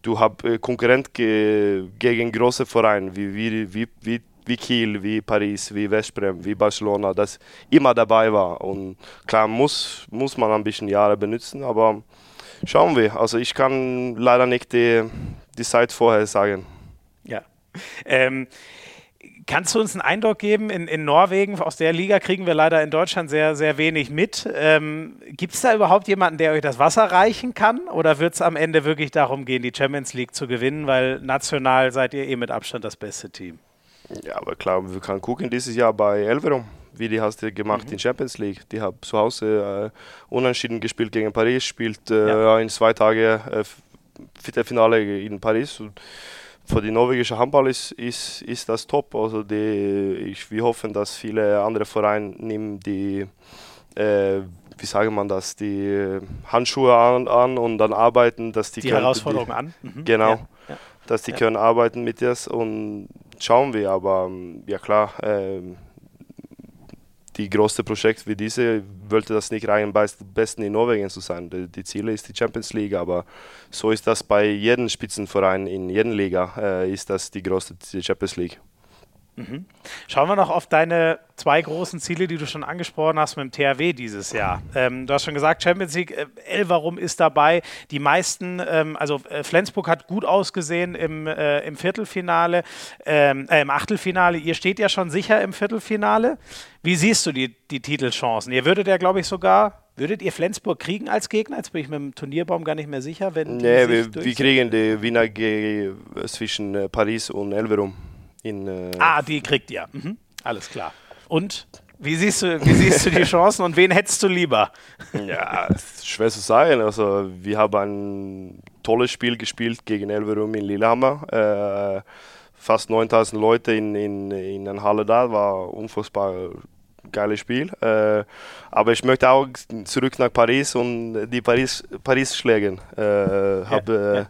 du hast äh, Konkurrent ge gegen große Vereine wie, wie, wie, wie wie Kiel, wie Paris, wie Westbrem, wie Barcelona, das immer dabei war. Und klar muss, muss man ein bisschen Jahre benutzen, aber schauen wir. Also ich kann leider nicht die, die Zeit vorher sagen. Ja. Ähm, Kannst du uns einen Eindruck geben? In, in Norwegen, aus der Liga kriegen wir leider in Deutschland sehr, sehr wenig mit. Ähm, Gibt es da überhaupt jemanden, der euch das Wasser reichen kann? Oder wird es am Ende wirklich darum gehen, die Champions League zu gewinnen? Weil national seid ihr eh mit Abstand das beste Team. Ja, aber klar, wir können gucken dieses Jahr bei Elverum, wie die hast du gemacht mhm. in Champions League. Die haben zu Hause äh, unentschieden gespielt gegen Paris, spielt äh, ja. in zwei Tagen äh, Viertelfinale in Paris. Und für die norwegische Handball ist, ist, ist das top. Also die, ich, wir hoffen, dass viele andere Vereine nehmen die äh, wie sagen man das, die Handschuhe an, an, und dann arbeiten, dass die, die Herausforderung die, an. Mhm. Genau. Ja, ja. Dass die ja. können arbeiten mit das und schauen wir, aber ähm, ja klar, äh, die größte Projekt wie diese wollte das nicht rein besten in Norwegen zu sein. Die, die Ziele ist die Champions League, aber so ist das bei jedem Spitzenverein in jeder Liga, äh, ist das die größte Champions League. Mhm. Schauen wir noch auf deine zwei großen Ziele, die du schon angesprochen hast mit dem THW dieses Jahr. Ähm, du hast schon gesagt, Champions League, äh, Elverum ist dabei. Die meisten, ähm, also äh, Flensburg hat gut ausgesehen im, äh, im Viertelfinale, ähm, äh, im Achtelfinale. Ihr steht ja schon sicher im Viertelfinale. Wie siehst du die, die Titelchancen? Ihr würdet ja, glaube ich, sogar Würdet ihr Flensburg kriegen als Gegner? Jetzt bin ich mit dem Turnierbaum gar nicht mehr sicher. Wenn nee, wir, wir, kriegen die Wiener zwischen äh, Paris und Elverum. In, äh ah, die kriegt ihr. Mhm. Alles klar. Und wie siehst du, wie siehst du die Chancen und wen hättest du lieber? Ja, schwer zu sagen. Also wir haben ein tolles Spiel gespielt gegen Elverum in Lillehammer. Äh, fast 9000 Leute in, in, in einer Halle da, war unfassbar geiles Spiel. Äh, aber ich möchte auch zurück nach Paris und die Paris, Paris schlagen. Äh, ja, habe ja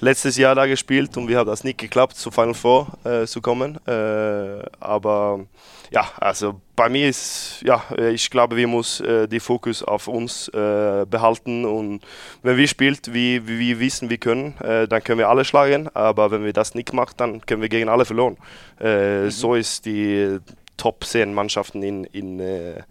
letztes Jahr da gespielt und wir haben das nicht geklappt, zu Final Four äh, zu kommen. Äh, aber ja, also bei mir ist, ja, ich glaube, wir müssen äh, den Fokus auf uns äh, behalten und wenn wir spielt, wie, wie wir wissen, wir können, äh, dann können wir alle schlagen, aber wenn wir das nicht machen, dann können wir gegen alle verloren. Äh, mhm. So ist die Top 10 Mannschaften in, in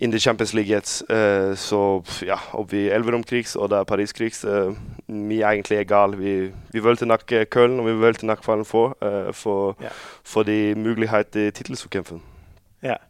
in der Champions League jetzt. så ja, ob wir Elverum kriegst oder Paris kriegst, äh, mir eigentlich egal. Wir, vi wollten nach Köln und wir wollten nach Fallen Four for, ja. for die Möglichkeit, die Titel zu kämpfen. Ja.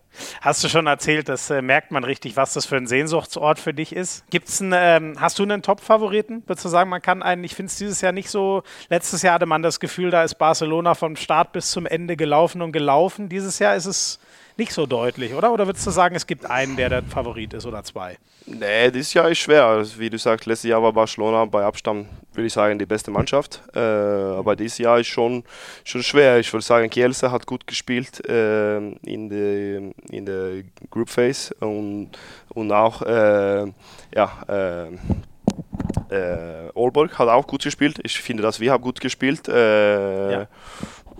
Hast du schon erzählt, das äh, merkt man richtig, was das für ein Sehnsuchtsort für dich ist. Gibt's einen, ähm, hast du einen Top-Favoriten? Würdest du sagen, man kann einen, ich finde es dieses Jahr nicht so, letztes Jahr hatte man das Gefühl, da ist Barcelona vom Start bis zum Ende gelaufen und gelaufen. Dieses Jahr ist es nicht so deutlich, oder? Oder würdest du sagen, es gibt einen, der der Favorit ist oder zwei? Nee, dieses Jahr ist schwer. Also, wie du sagst, letztes Jahr war Barcelona bei Abstand, würde ich sagen, die beste Mannschaft. Äh, aber dieses Jahr ist schon, schon schwer. Ich würde sagen, Kielce hat gut gespielt äh, in der in der Group Phase und, und auch äh, ja, äh, äh, Olborg hat auch gut gespielt. Ich finde, dass wir haben gut gespielt. Äh, ja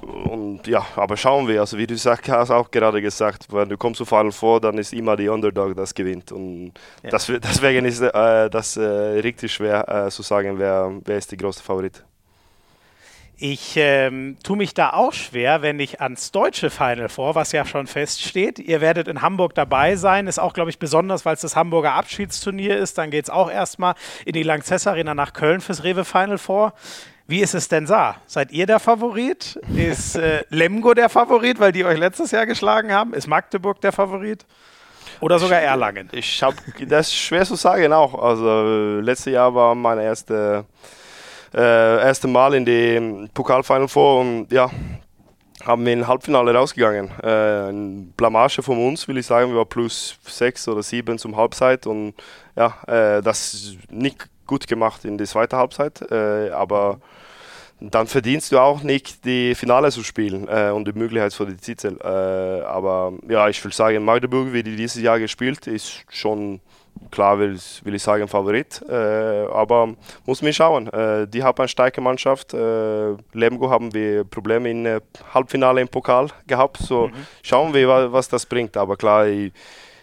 und ja, aber schauen wir. Also wie du sag, hast auch gerade gesagt, wenn du kommst zu Final Four, dann ist immer die Underdog, das gewinnt. Und ja. das, deswegen ist äh, das äh, richtig schwer äh, zu sagen, wer, wer ist der größte Favorit. Ich ähm, tue mich da auch schwer, wenn ich ans deutsche Final vor, was ja schon feststeht. Ihr werdet in Hamburg dabei sein. Ist auch, glaube ich, besonders, weil es das Hamburger Abschiedsturnier ist. Dann geht es auch erstmal in die Lanxess Arena nach Köln fürs Rewe Final Four. Wie ist es denn da? Seid ihr der Favorit? Ist äh, Lemgo der Favorit, weil die euch letztes Jahr geschlagen haben? Ist Magdeburg der Favorit? Oder sogar Erlangen? Ich habe das ist schwer zu sagen auch. Also letztes Jahr war meine erste äh, erste Mal in die Pokalfinal vor und ja, haben wir im Halbfinale rausgegangen. Äh, eine Blamage von uns, will ich sagen. Wir waren plus sechs oder sieben zum Halbzeit und ja, äh, das nicht gut gemacht in der zweiten Halbzeit, äh, aber dann verdienst du auch nicht die Finale zu spielen äh, und die Möglichkeit für die Titel. Äh, aber ja, ich will sagen, Magdeburg, wie die dieses Jahr gespielt, ist schon klar will, will ich sagen Favorit, äh, aber muss man schauen. Äh, die haben eine starke Mannschaft. Äh, Lemgo haben wir Probleme im äh, Halbfinale im Pokal gehabt. So mhm. schauen wir, was, was, das bringt. Aber klar, ich,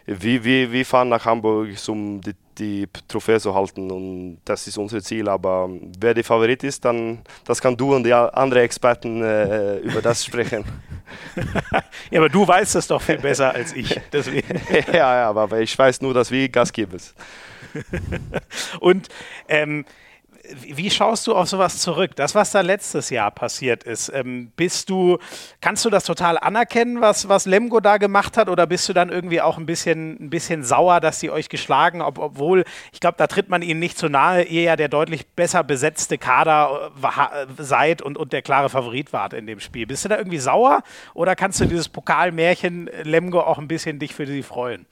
wir, wir, wir fahren nach Hamburg, um die, die Trophäe zu halten und das ist unser Ziel. Aber wer der Favorit ist, dann das kann du und die anderen Experten äh, über das sprechen. ja, aber du weißt es doch viel besser als ich. ja, ja, aber ich weiß nur, dass wir Gas geben. und ähm, wie schaust du auf sowas zurück? Das, was da letztes Jahr passiert ist, ähm, bist du, kannst du das total anerkennen, was, was Lemgo da gemacht hat, oder bist du dann irgendwie auch ein bisschen, ein bisschen sauer, dass sie euch geschlagen, ob, obwohl, ich glaube, da tritt man ihnen nicht zu nahe, ihr ja der deutlich besser besetzte Kader äh, seid und, und der klare Favorit wart in dem Spiel. Bist du da irgendwie sauer oder kannst du dieses Pokalmärchen Lemgo auch ein bisschen dich für sie freuen?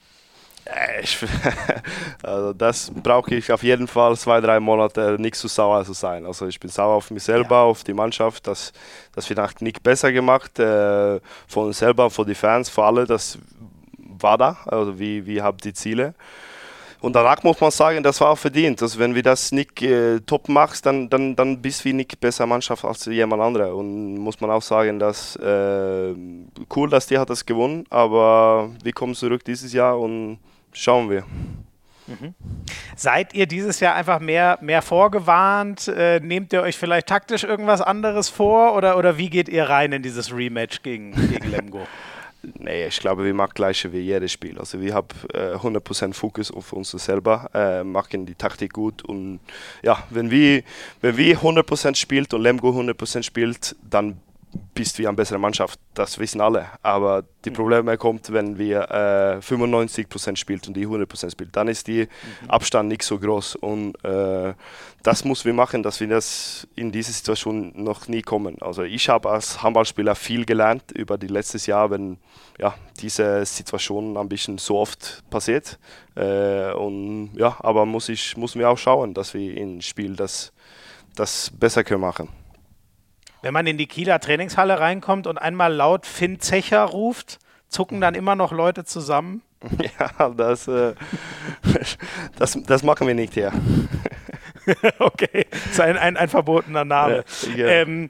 Äh, ich, also das brauche ich auf jeden Fall zwei, drei Monate nicht zu sauer zu sein. Also ich bin sauer auf mich selber, ja. auf die Mannschaft, dass das vielleicht nicht besser gemacht äh, von uns selber, von den Fans, für alle. Das war da. Also wie, wie habt die Ziele? Und danach muss man sagen, das war auch verdient. Also wenn wir das nicht äh, top machst, dann, dann, dann bist du nicht besser Mannschaft als jemand anderer. Und muss man auch sagen, dass äh, cool, dass die hat das gewonnen, aber wir kommen zurück dieses Jahr und schauen wir. Mhm. Seid ihr dieses Jahr einfach mehr, mehr vorgewarnt? Äh, nehmt ihr euch vielleicht taktisch irgendwas anderes vor oder, oder wie geht ihr rein in dieses Rematch gegen, gegen Lemgo? nee, ich glaube, wir machen gleiche wie jedes Spiel. Also wir haben äh, 100% Fokus auf uns selber, äh, machen die Taktik gut und ja, wenn wir, wenn wir 100% spielt und Lemgo 100% spielt, dann bist wie eine bessere Mannschaft. Das wissen alle. Aber die mhm. Probleme kommt, wenn wir äh, 95% spielt und die 100% spielt. Dann ist der mhm. Abstand nicht so groß. Und äh, das muss wir machen, dass wir das in diese Situation noch nie kommen. Also ich habe als Handballspieler viel gelernt über die letztes Jahr, wenn ja, diese Situation ein bisschen so oft passiert. Äh, und ja, aber muss ich muss mir auch schauen, dass wir im Spiel das, das besser können machen. Wenn man in die Kieler Trainingshalle reinkommt und einmal laut Finn Zecher ruft, zucken dann immer noch Leute zusammen? Ja, das, äh, das, das machen wir nicht hier. okay, das ist ein, ein, ein verbotener Name. Ja, ja. Ähm,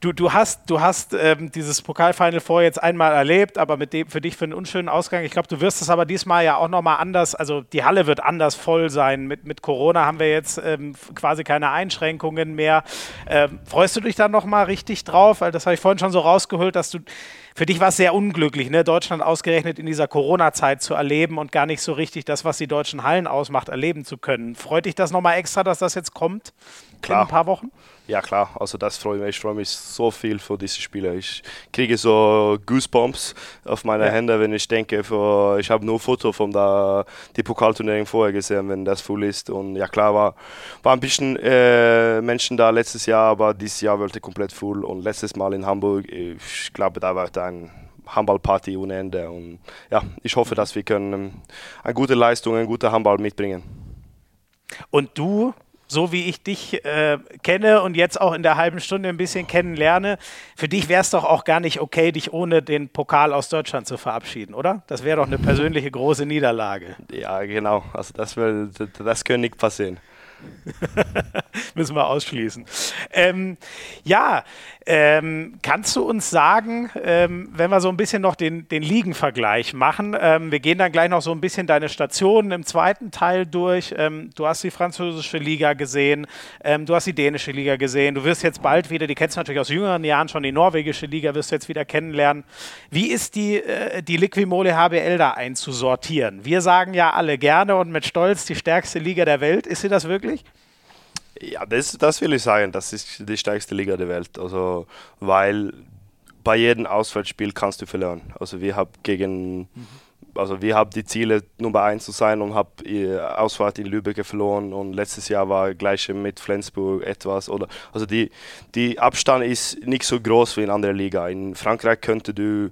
du, du hast, du hast ähm, dieses Pokalfinal vor jetzt einmal erlebt, aber mit dem für dich für einen unschönen Ausgang. Ich glaube, du wirst es aber diesmal ja auch nochmal anders, also die Halle wird anders voll sein. Mit, mit Corona haben wir jetzt ähm, quasi keine Einschränkungen mehr. Ähm, freust du dich da nochmal richtig drauf? Weil das habe ich vorhin schon so rausgeholt, dass du für dich war es sehr unglücklich, ne? Deutschland ausgerechnet in dieser Corona-Zeit zu erleben und gar nicht so richtig das, was die deutschen Hallen ausmacht, erleben zu können. Freut dich das nochmal extra, dass das jetzt kommt? Klar. In ein paar Wochen? Ja klar, also das freut mich. Ich freue mich so viel für diese Spiele. Ich kriege so Goosebumps auf meine ja. Hände, wenn ich denke, für, ich habe nur Foto von der die Pokalturnierung vorher gesehen, wenn das voll ist. Und ja klar, war, war ein bisschen äh, Menschen da letztes Jahr, aber dieses Jahr wollte komplett voll. Und letztes Mal in Hamburg, ich glaube, da war ein Handballparty ohne Ende. Und ja, ich hoffe, dass wir können eine gute Leistung, einen guten Handball mitbringen. Und du so wie ich dich äh, kenne und jetzt auch in der halben Stunde ein bisschen kennenlerne, für dich wäre es doch auch gar nicht okay, dich ohne den Pokal aus Deutschland zu verabschieden, oder? Das wäre doch eine persönliche große Niederlage. Ja, genau. Also das, will, das könnte nicht passieren. Müssen wir ausschließen. Ähm, ja, ähm, kannst du uns sagen, ähm, wenn wir so ein bisschen noch den, den Ligenvergleich machen, ähm, wir gehen dann gleich noch so ein bisschen deine Stationen im zweiten Teil durch. Ähm, du hast die französische Liga gesehen, ähm, du hast die dänische Liga gesehen, du wirst jetzt bald wieder, die kennst du natürlich aus jüngeren Jahren schon, die norwegische Liga wirst du jetzt wieder kennenlernen. Wie ist die, äh, die Liquimole HBL da einzusortieren? Wir sagen ja alle gerne und mit Stolz die stärkste Liga der Welt. Ist sie das wirklich? Ja, das, das will ich sagen, das ist die stärkste Liga der Welt. Also, weil bei jedem Auswärtsspiel kannst du verlieren. Also wir haben gegen, mhm. also wir haben die Ziele Nummer eins zu sein und haben Ausfahrt in Lübeck verloren und letztes Jahr war gleich mit Flensburg etwas oder also die, die Abstand ist nicht so groß wie in anderen Liga. In Frankreich könnte du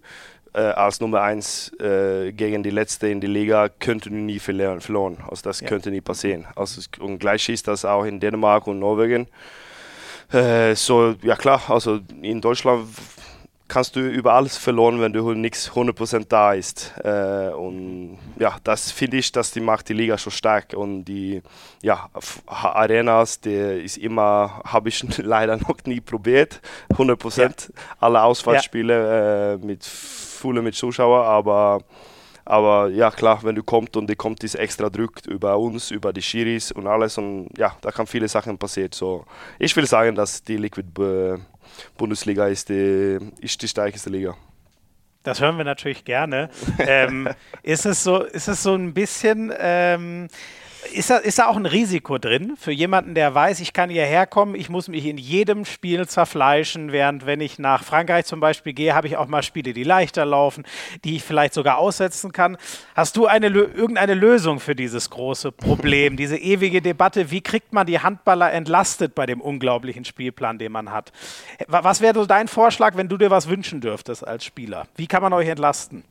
äh, als Nummer 1 äh, gegen die letzte in der Liga könnte nie verlieren, verloren. Also das ja. könnte nie passieren. Also, und gleich ist das auch in Dänemark und Norwegen. Äh, so, ja klar, also in Deutschland kannst du über alles verloren, wenn du nichts 100% da ist. Und ja, das finde ich, dass die macht die Liga schon stark. Und die ja, Arenas, der ist immer, habe ich leider noch nie probiert, 100%. Ja. Alle Ausfallspiele ja. mit Fulle mit Zuschauern, aber, aber ja klar, wenn du kommst und die kommt ist extra drückt über uns, über die Schiris und alles und ja, da kann viele Sachen passieren. So, ich will sagen, dass die Liquid Bundesliga ist die, ist die stärkste Liga. Das hören wir natürlich gerne. ähm, ist, es so, ist es so ein bisschen, ähm, ist da, ist da auch ein Risiko drin für jemanden, der weiß, ich kann hierher kommen, ich muss mich in jedem Spiel zerfleischen, während wenn ich nach Frankreich zum Beispiel gehe, habe ich auch mal Spiele, die leichter laufen, die ich vielleicht sogar aussetzen kann. Hast du eine, irgendeine Lösung für dieses große Problem, diese ewige Debatte, wie kriegt man die Handballer entlastet bei dem unglaublichen Spielplan, den man hat? Was wäre so dein Vorschlag, wenn du dir was wünschen dürftest als Spieler? Wie kann man euch entlasten?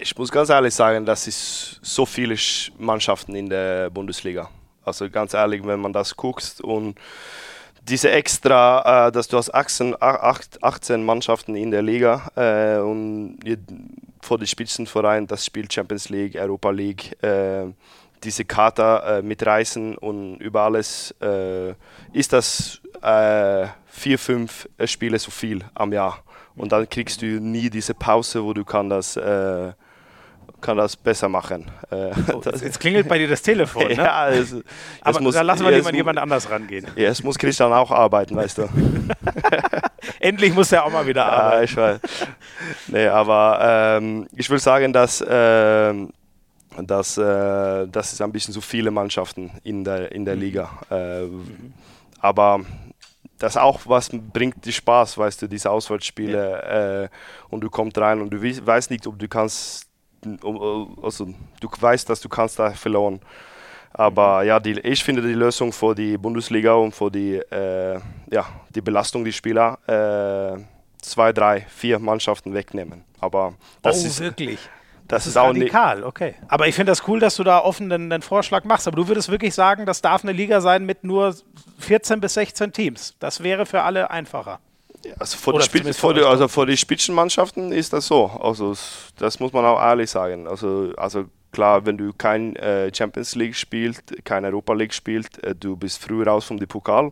Ich muss ganz ehrlich sagen, dass es so viele Mannschaften in der Bundesliga. Also ganz ehrlich, wenn man das guckt und diese extra, äh, dass du hast 18, 18 Mannschaften in der Liga äh, und vor den Spitzenvereinen, das spielt Champions League, Europa League, äh, diese Karte äh, mitreißen und über alles äh, ist das äh, vier, fünf Spiele so viel am Jahr. Und dann kriegst du nie diese Pause, wo du kann das, äh, kann das besser machen. Äh, oh, jetzt, jetzt, klingelt bei dir das Telefon, ne? ja, es, Aber muss, da lassen wir jemand, jemand anders rangehen. Ja, es muss Christian auch arbeiten, weißt du. Endlich muss er auch mal wieder arbeiten. Ja, ich weiß. Nee, aber ähm, ich will sagen, dass, äh, dass äh, das ist ein bisschen zu viele Mannschaften in der, in der mhm. Liga. Äh, mhm. Aber das auch was bringt dir Spaß, weißt du, diese Auswärtsspiele ja. äh, und du kommst rein und du weißt nicht, ob du kannst, also du weißt, dass du kannst da verloren. Aber mhm. ja, die, ich finde die Lösung für die Bundesliga und für die, äh, ja, die Belastung der Spieler äh, zwei, drei, vier Mannschaften wegnehmen. Aber das oh, ist wirklich. Das, das ist, radikal, okay. Aber ich finde das cool, dass du da offen den, den, Vorschlag machst. Aber du würdest wirklich sagen, das darf eine Liga sein mit nur 14 bis 16 Teams. Das wäre für alle einfacher. also vor, die, Spitz, vor die, also vor die Spitzenmannschaften ist das so. Also das muss man auch ehrlich sagen. Also, also klar, wenn du kein äh, Champions League spielst, kein Europa League spielst, äh, du bist früh raus vom Pokal,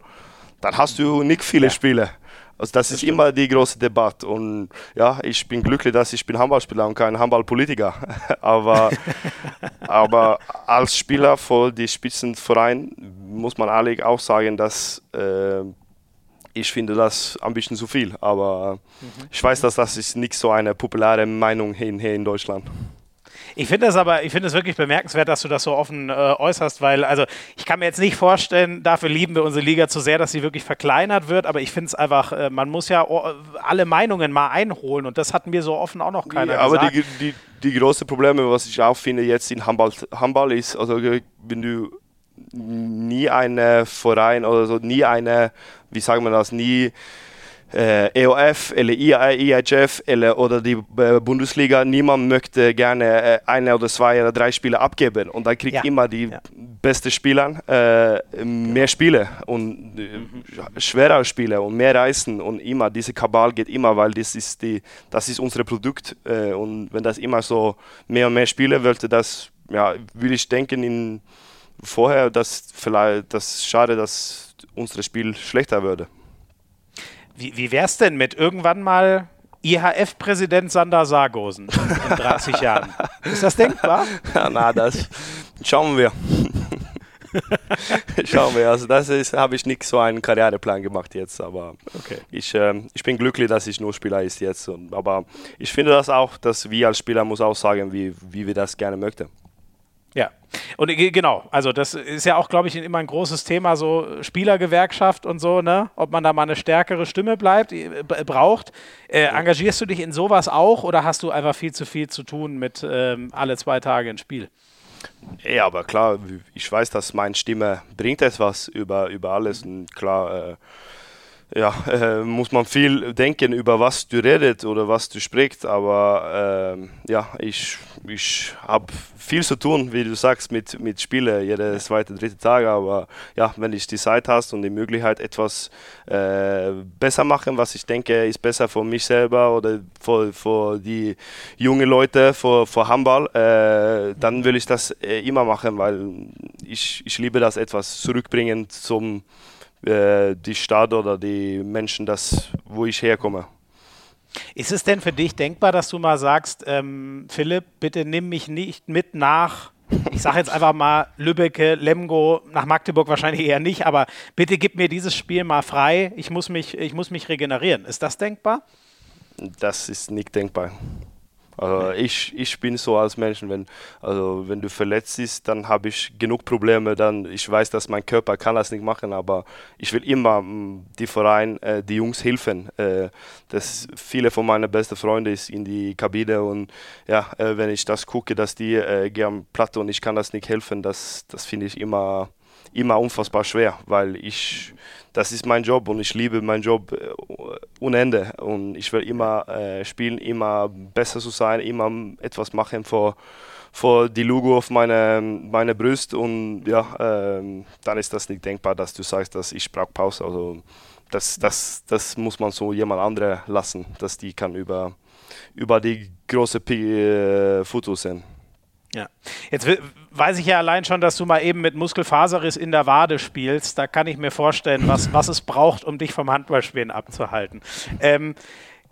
dann hast du nicht viele ja. Spiele. Also das, das ist stimmt. immer die große Debatte und ja, ich bin glücklich, dass ich bin Handballspieler und kein Handballpolitiker. aber, aber als Spieler für die Spitzenverein muss man ehrlich auch sagen, dass äh, ich finde das ein bisschen zu viel. Aber mhm. ich weiß, dass das ist nicht so eine populäre Meinung hier in Deutschland. Ich finde es aber, ich finde es wirklich bemerkenswert, dass du das so offen äh, äußerst, weil, also ich kann mir jetzt nicht vorstellen, dafür lieben wir unsere Liga zu sehr, dass sie wirklich verkleinert wird, aber ich finde es einfach, äh, man muss ja alle Meinungen mal einholen und das hatten wir so offen auch noch keiner ja, aber gesagt. Die, die, die großen Probleme, was ich auch finde jetzt in Handball, Handball ist, also wenn du nie einen Verein oder so, nie eine, wie sagen wir das, nie äh, EOF oder IHF oder, oder die äh, Bundesliga, niemand möchte gerne äh, eine oder zwei oder drei Spiele abgeben und dann kriegt ja. immer die ja. beste Spieler äh, mehr Spiele und äh, mhm. schwerer Spiele und mehr Reisen und immer diese Kabal geht immer, weil das ist die, das ist unser Produkt äh, und wenn das immer so mehr und mehr Spiele wollte, das ja, will ich denken in vorher, dass vielleicht das schade, dass unser Spiel schlechter würde. Wie, wie wäre es denn mit irgendwann mal IHF-Präsident Sander Sargosen in 30 Jahren? Ist das denkbar? Ja, na, das schauen wir. schauen wir. Also das ist, habe ich nicht so einen Karriereplan gemacht jetzt, aber okay. ich, äh, ich bin glücklich, dass ich nur Spieler ist jetzt. Und, aber ich finde das auch, dass wir als Spieler muss auch sagen, wie, wie wir das gerne möchten. Ja, und äh, genau, also das ist ja auch, glaube ich, immer ein großes Thema, so Spielergewerkschaft und so, ne? Ob man da mal eine stärkere Stimme bleibt, äh, braucht. Äh, engagierst du dich in sowas auch oder hast du einfach viel zu viel zu tun mit ähm, alle zwei Tage ein Spiel? Ja, aber klar, ich weiß, dass meine Stimme bringt etwas über, über alles und klar, äh, ja, äh, muss man viel denken über was du redet oder was du sprichst, aber äh, ja, ich, ich habe viel zu tun, wie du sagst, mit, mit Spielen, jede zweite, dritte Tag, aber ja, wenn ich die Zeit hast und die Möglichkeit etwas äh, besser machen, was ich denke, ist besser für mich selber oder für, für die jungen Leute, für, für Handball, äh, dann will ich das äh, immer machen, weil ich, ich liebe das etwas zurückbringen zum äh, die Stadt oder die Menschen, das, wo ich herkomme. Ist es denn für dich denkbar, dass du mal sagst, ähm, Philipp, bitte nimm mich nicht mit nach, ich sage jetzt einfach mal Lübbecke, Lemgo, nach Magdeburg wahrscheinlich eher nicht, aber bitte gib mir dieses Spiel mal frei, ich muss mich, ich muss mich regenerieren. Ist das denkbar? Das ist nicht denkbar. Also ich, ich bin so als Mensch, wenn, also wenn du verletzt bist, dann habe ich genug Probleme. Dann, ich weiß, dass mein Körper kann das nicht machen, aber ich will immer mm, die Verein, äh, die Jungs helfen. Äh, das viele von meinen besten Freunden ist in die Kabine und ja, äh, wenn ich das gucke, dass die äh, gehen platt und ich kann das nicht helfen, das, das finde ich immer immer unfassbar schwer, weil ich, das ist mein Job und ich liebe meinen Job äh, unende und ich will immer äh, spielen, immer besser zu sein, immer etwas machen vor, vor die Logo auf meine, meine Brust und ja, äh, dann ist das nicht denkbar, dass du sagst, dass ich brauche Pause. Also das, das, das muss man so jemand andere lassen, dass die kann über, über die große äh, Fotos sehen. Ja. Jetzt weiß ich ja allein schon, dass du mal eben mit Muskelfaserriss in der Wade spielst. Da kann ich mir vorstellen, was, was es braucht, um dich vom Handballspielen abzuhalten. Ähm,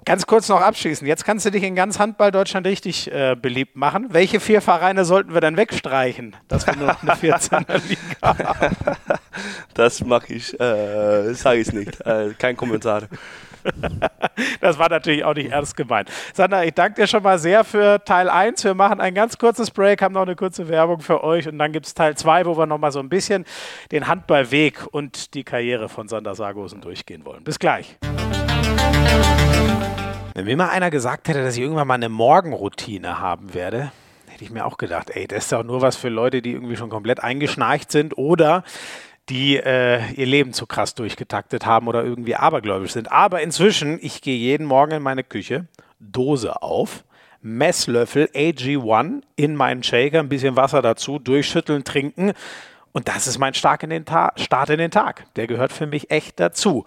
ganz kurz noch abschließen. Jetzt kannst du dich in ganz Handball Deutschland richtig äh, beliebt machen. Welche vier Vereine sollten wir dann wegstreichen, dass wir nur noch eine 14er Liga haben? Das mache ich, äh, sage ich nicht. Äh, kein Kommentar. das war natürlich auch nicht ernst gemeint. Sandra, ich danke dir schon mal sehr für Teil 1. Wir machen ein ganz kurzes Break, haben noch eine kurze Werbung für euch und dann gibt es Teil 2, wo wir noch mal so ein bisschen den Handballweg und die Karriere von Sander Sargosen durchgehen wollen. Bis gleich. Wenn mir mal einer gesagt hätte, dass ich irgendwann mal eine Morgenroutine haben werde, hätte ich mir auch gedacht, ey, das ist doch nur was für Leute, die irgendwie schon komplett eingeschnarcht sind oder die äh, ihr Leben zu krass durchgetaktet haben oder irgendwie abergläubisch sind. Aber inzwischen, ich gehe jeden Morgen in meine Küche, Dose auf, Messlöffel AG1 in meinen Shaker, ein bisschen Wasser dazu, durchschütteln, trinken. Und das ist mein Start in den, Start in den Tag. Der gehört für mich echt dazu.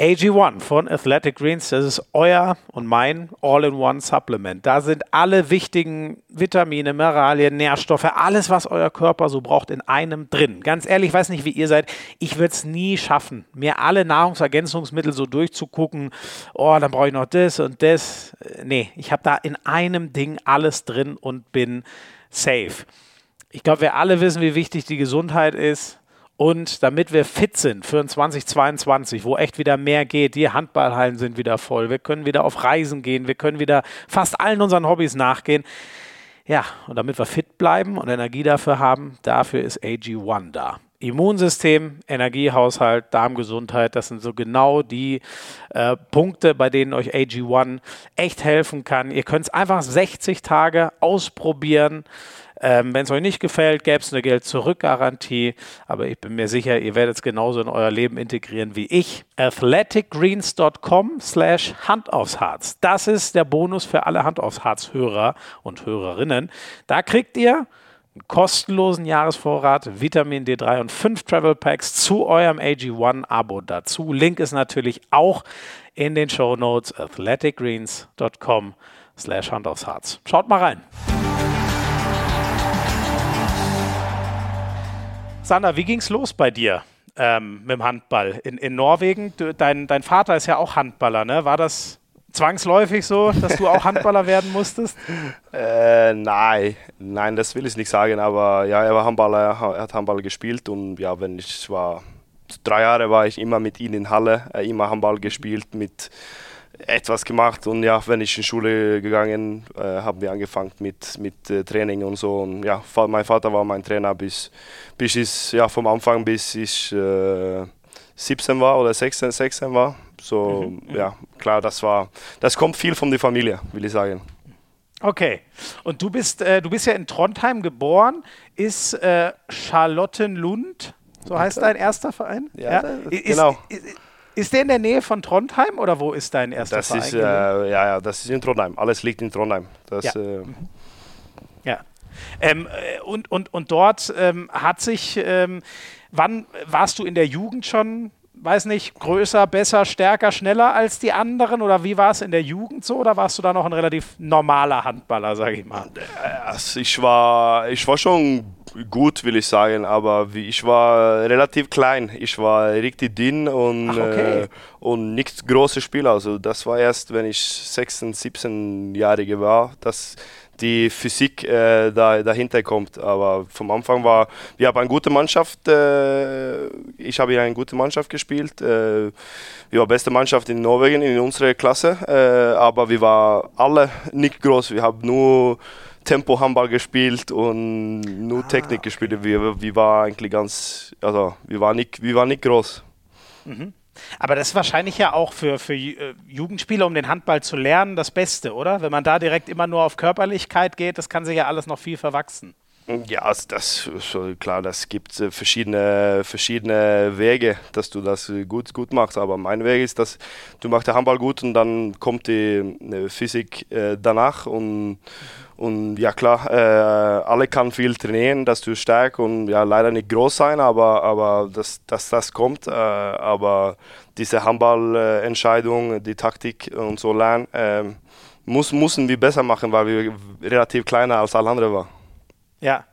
AG1 von Athletic Greens, das ist euer und mein All-in-One-Supplement. Da sind alle wichtigen Vitamine, Mineralien, Nährstoffe, alles, was euer Körper so braucht, in einem drin. Ganz ehrlich, ich weiß nicht, wie ihr seid, ich würde es nie schaffen, mir alle Nahrungsergänzungsmittel so durchzugucken. Oh, dann brauche ich noch das und das. Nee, ich habe da in einem Ding alles drin und bin safe. Ich glaube, wir alle wissen, wie wichtig die Gesundheit ist. Und damit wir fit sind für 2022, wo echt wieder mehr geht, die Handballhallen sind wieder voll, wir können wieder auf Reisen gehen, wir können wieder fast allen unseren Hobbys nachgehen. Ja, und damit wir fit bleiben und Energie dafür haben, dafür ist AG1 da. Immunsystem, Energiehaushalt, Darmgesundheit, das sind so genau die äh, Punkte, bei denen euch AG1 echt helfen kann. Ihr könnt es einfach 60 Tage ausprobieren. Ähm, Wenn es euch nicht gefällt, gäbe es eine Geld-Zurück-Garantie. Aber ich bin mir sicher, ihr werdet es genauso in euer Leben integrieren wie ich. athleticgreens.com slash Hand aufs Harz. Das ist der Bonus für alle Hand aufs Harz-Hörer und Hörerinnen. Da kriegt ihr einen kostenlosen Jahresvorrat, Vitamin D3 und fünf Travel Packs zu eurem AG1-Abo dazu. Link ist natürlich auch in den Show Notes athleticgreens.com slash Hand aufs Harz. Schaut mal rein. Sander, wie ging es los bei dir ähm, mit dem Handball? In, in Norwegen, du, dein, dein Vater ist ja auch Handballer, ne? War das zwangsläufig so, dass du auch Handballer werden musstest? Äh, nein, nein, das will ich nicht sagen, aber ja, er war Handballer, er hat Handball gespielt und ja, wenn ich war, drei Jahre war ich immer mit ihm in Halle, äh, immer Handball gespielt, mit etwas gemacht und ja, wenn ich in Schule gegangen, äh, haben wir angefangen mit, mit äh, Training und so und ja, mein Vater war mein Trainer bis, bis ich, ja, vom Anfang bis ich äh, 17 war oder 16, 16 war. So, mhm, mhm. ja, klar, das war, das kommt viel von der Familie, will ich sagen. Okay. Und du bist, äh, du bist ja in Trondheim geboren. Ist äh, Charlottenlund, so heißt dein erster Verein? Ja, ja? Ist, genau. Ist, ist, der in der Nähe von Trondheim oder wo ist dein erster das Verein? Ist, äh, ja, ja, das ist in Trondheim. Alles liegt in Trondheim. Das, ja. Äh, mhm. ja. Ähm, äh, und, und, und dort ähm, hat sich, ähm, wann warst du in der Jugend schon weiß nicht, größer, besser, stärker, schneller als die anderen? Oder wie war es in der Jugend so? Oder warst du da noch ein relativ normaler Handballer, sage ich mal? Ich, war, ich war schon gut, will ich sagen, aber ich war relativ klein. Ich war richtig dünn und, Ach, okay. äh, und nicht große Spieler. Also das war erst, wenn ich 16, 17-Jährige war. Das, die Physik äh, da, dahinter kommt. Aber vom Anfang war, wir haben eine gute Mannschaft, äh, ich habe hier eine gute Mannschaft gespielt. Äh, wir waren beste Mannschaft in Norwegen in unserer Klasse, äh, aber wir waren alle nicht groß. Wir haben nur Tempo Handball gespielt und nur ah, Technik gespielt. Wir, wir waren eigentlich ganz, also wir waren nicht, wir waren nicht groß. Mhm. Aber das ist wahrscheinlich ja auch für, für äh, Jugendspieler, um den Handball zu lernen, das Beste, oder? Wenn man da direkt immer nur auf Körperlichkeit geht, das kann sich ja alles noch viel verwachsen. Ja, also das klar, das gibt äh, verschiedene, verschiedene Wege, dass du das gut, gut machst. Aber mein Weg ist, dass du machst den Handball gut und dann kommt die äh, Physik danach und und ja klar, äh, alle kann viel trainieren, dass du stark und ja leider nicht groß sein, aber, aber dass, dass das kommt. Äh, aber diese Handballentscheidung, die Taktik und so lernen, äh, muss, müssen wir besser machen, weil wir relativ kleiner als alle anderen waren. Ja.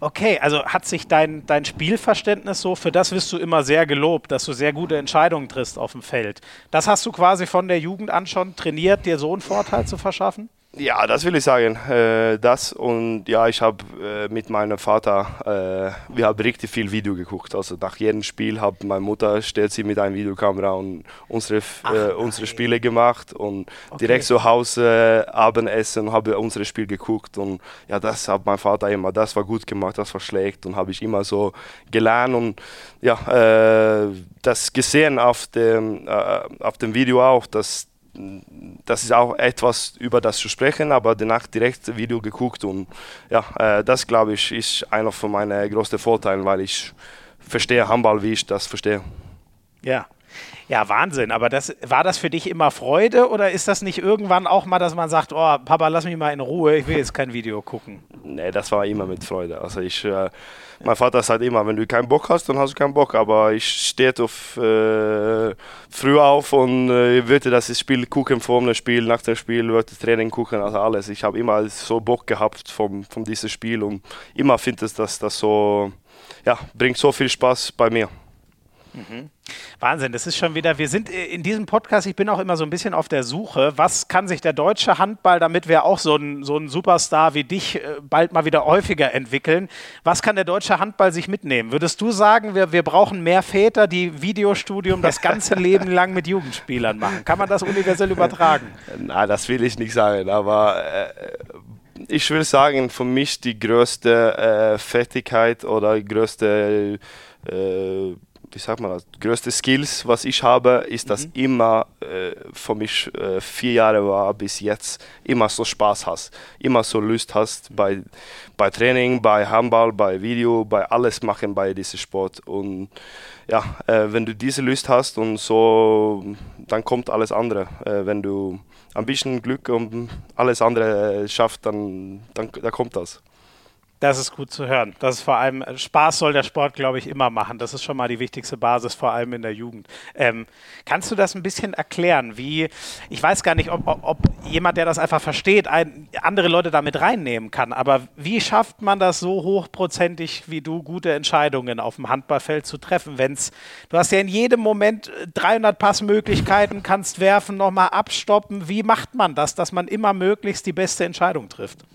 Okay, also hat sich dein, dein Spielverständnis so, für das wirst du immer sehr gelobt, dass du sehr gute Entscheidungen triffst auf dem Feld. Das hast du quasi von der Jugend an schon trainiert, dir so einen Vorteil zu verschaffen? Ja, das will ich sagen. Äh, das und ja, ich habe äh, mit meinem Vater, äh, wir haben richtig viel Video geguckt. Also nach jedem Spiel hat meine Mutter stellt sie mit einer Videokamera und unsere Ach, unsere Spiele gemacht und okay. direkt zu Hause Abendessen habe unsere Spiel geguckt und ja, das hat mein Vater immer. Das war gut gemacht, das war schlecht und habe ich immer so gelernt und ja, das gesehen auf dem auf dem Video auch, dass das ist auch etwas, über das zu sprechen, aber danach direkt Video geguckt und ja, äh, das glaube ich ist einer von meinen größten Vorteilen, weil ich verstehe Handball, wie ich das verstehe. Ja. Ja, Wahnsinn. Aber das, war das für dich immer Freude oder ist das nicht irgendwann auch mal, dass man sagt, oh, Papa, lass mich mal in Ruhe, ich will jetzt kein Video gucken? Nee, das war immer mit Freude. Also ich, äh, mein Vater sagt immer, wenn du keinen Bock hast, dann hast du keinen Bock. Aber ich stehe auf, äh, früh auf und äh, würde das Spiel gucken, vor dem Spiel, nach dem Spiel, würde Training gucken, also alles. Ich habe immer so Bock gehabt von, von diesem Spiel und immer finde ich, dass das so, ja, bringt so viel Spaß bei mir. Mhm. Wahnsinn, das ist schon wieder, wir sind äh, in diesem Podcast, ich bin auch immer so ein bisschen auf der Suche, was kann sich der deutsche Handball, damit wir auch so einen so Superstar wie dich äh, bald mal wieder häufiger entwickeln, was kann der deutsche Handball sich mitnehmen? Würdest du sagen, wir, wir brauchen mehr Väter, die Videostudium das ganze Leben lang mit Jugendspielern machen? Kann man das universell übertragen? Na, das will ich nicht sagen, aber äh, ich will sagen, für mich die größte äh, Fertigkeit oder größte äh, wie sagt man das, größte Skills, was ich habe, ist, dass mhm. immer äh, für mich äh, vier Jahre war bis jetzt, immer so Spaß hast, immer so Lust hast bei, bei Training, bei Handball, bei Video, bei alles machen bei diesem Sport. Und ja, äh, wenn du diese Lust hast und so, dann kommt alles andere. Äh, wenn du ein bisschen Glück und alles andere äh, schaffst, dann, dann, dann kommt das. Das ist gut zu hören. Das ist vor allem, Spaß soll der Sport, glaube ich, immer machen. Das ist schon mal die wichtigste Basis, vor allem in der Jugend. Ähm, kannst du das ein bisschen erklären? Wie, ich weiß gar nicht, ob, ob, ob jemand, der das einfach versteht, ein, andere Leute damit reinnehmen kann. Aber wie schafft man das so hochprozentig wie du, gute Entscheidungen auf dem Handballfeld zu treffen? Wenn's, du hast ja in jedem Moment 300 äh, Passmöglichkeiten, kannst werfen, nochmal abstoppen. Wie macht man das, dass man immer möglichst die beste Entscheidung trifft?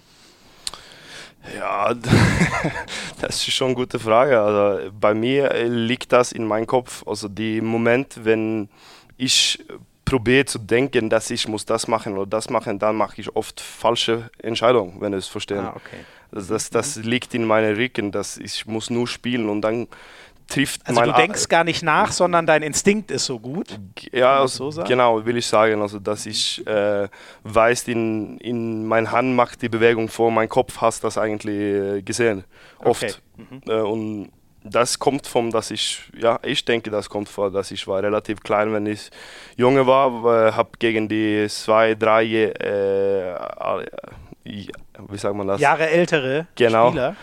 Ja, das ist schon eine gute Frage. Also bei mir liegt das in meinem Kopf. Also die Moment, wenn ich probiere zu denken, dass ich muss das machen oder das machen, dann mache ich oft falsche Entscheidungen, wenn du es verstehst. Ah, okay. das, das, das, liegt in meinem Rücken, dass ich muss nur spielen und dann trifft Also du denkst gar nicht nach, sondern dein Instinkt ist so gut. Ja, also, so genau, will ich sagen. Also dass ich äh, weiß, in, in mein Hand macht die Bewegung vor, mein Kopf hast das eigentlich äh, gesehen. Oft. Okay. Mhm. Äh, und das kommt vom, dass ich, ja, ich denke, das kommt vor, dass ich war relativ klein, wenn ich junge war, äh, habe gegen die zwei, drei äh, wie sagt man das? Jahre ältere genau, Spieler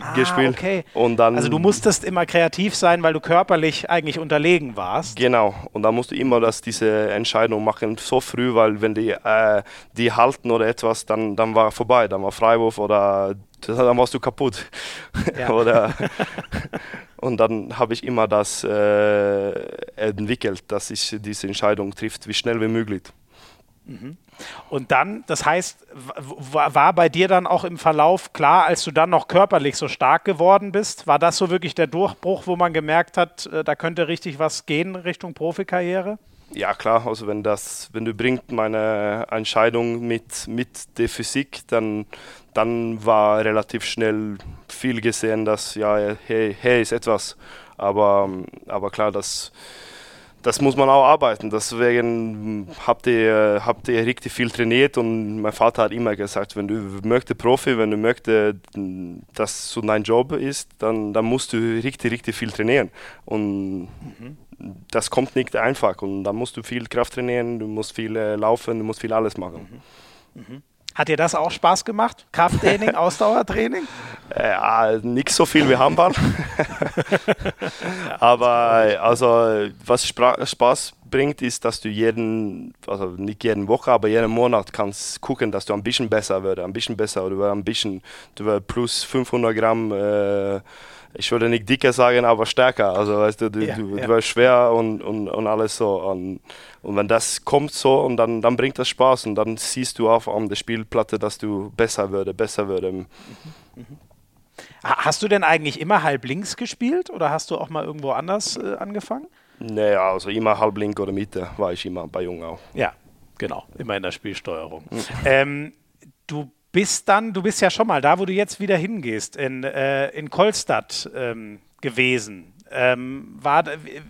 ah, gespielt. Okay. Und dann, also du musstest immer kreativ sein, weil du körperlich eigentlich unterlegen warst. Genau. Und dann musst du immer das, diese Entscheidung machen, so früh, weil wenn die, äh, die halten oder etwas, dann, dann war vorbei. Dann war Freiwurf oder dann warst du kaputt. Ja. oder, und dann habe ich immer das äh, entwickelt, dass ich diese Entscheidung trifft, wie schnell wie möglich. Mhm. Und dann, das heißt, war bei dir dann auch im Verlauf klar, als du dann noch körperlich so stark geworden bist, war das so wirklich der Durchbruch, wo man gemerkt hat, äh, da könnte richtig was gehen Richtung Profikarriere? Ja klar, also wenn das, wenn du bringst meine Entscheidung mit, mit der Physik, dann, dann war relativ schnell viel gesehen, dass ja, hey, hey ist etwas. Aber, aber klar, das das muss man auch arbeiten. Deswegen habt ihr, habt ihr richtig viel trainiert und mein Vater hat immer gesagt, wenn du möchtest Profi, wenn du möchtest, dass so dein Job ist, dann, dann musst du richtig, richtig viel trainieren. Und mhm. das kommt nicht einfach und dann musst du viel Kraft trainieren, du musst viel äh, laufen, du musst viel alles machen. Mhm. Mhm. Hat dir das auch Spaß gemacht? Krafttraining, Ausdauertraining? Ja, nicht so viel wie Handball. aber also, was Spaß bringt, ist, dass du jeden, also nicht jeden Woche, aber jeden Monat kannst gucken, dass du ein bisschen besser wirst, ein bisschen besser oder ein bisschen, du wirst plus 500 Gramm äh, ich würde nicht dicker sagen, aber stärker. Also weißt du, du, ja, du, ja. warst schwer und, und, und alles so. Und, und wenn das kommt so und dann, dann bringt das Spaß und dann siehst du auch an der Spielplatte, dass du besser würde, besser würde. Mhm. Mhm. Hast du denn eigentlich immer halb links gespielt oder hast du auch mal irgendwo anders äh, angefangen? Naja, also immer halb links oder Mitte war ich immer bei Jung auch. Ja, genau, immer in der Spielsteuerung. Mhm. Ähm, du bist dann, du bist ja schon mal da, wo du jetzt wieder hingehst, in, äh, in Kolstadt ähm, gewesen. Ähm, war,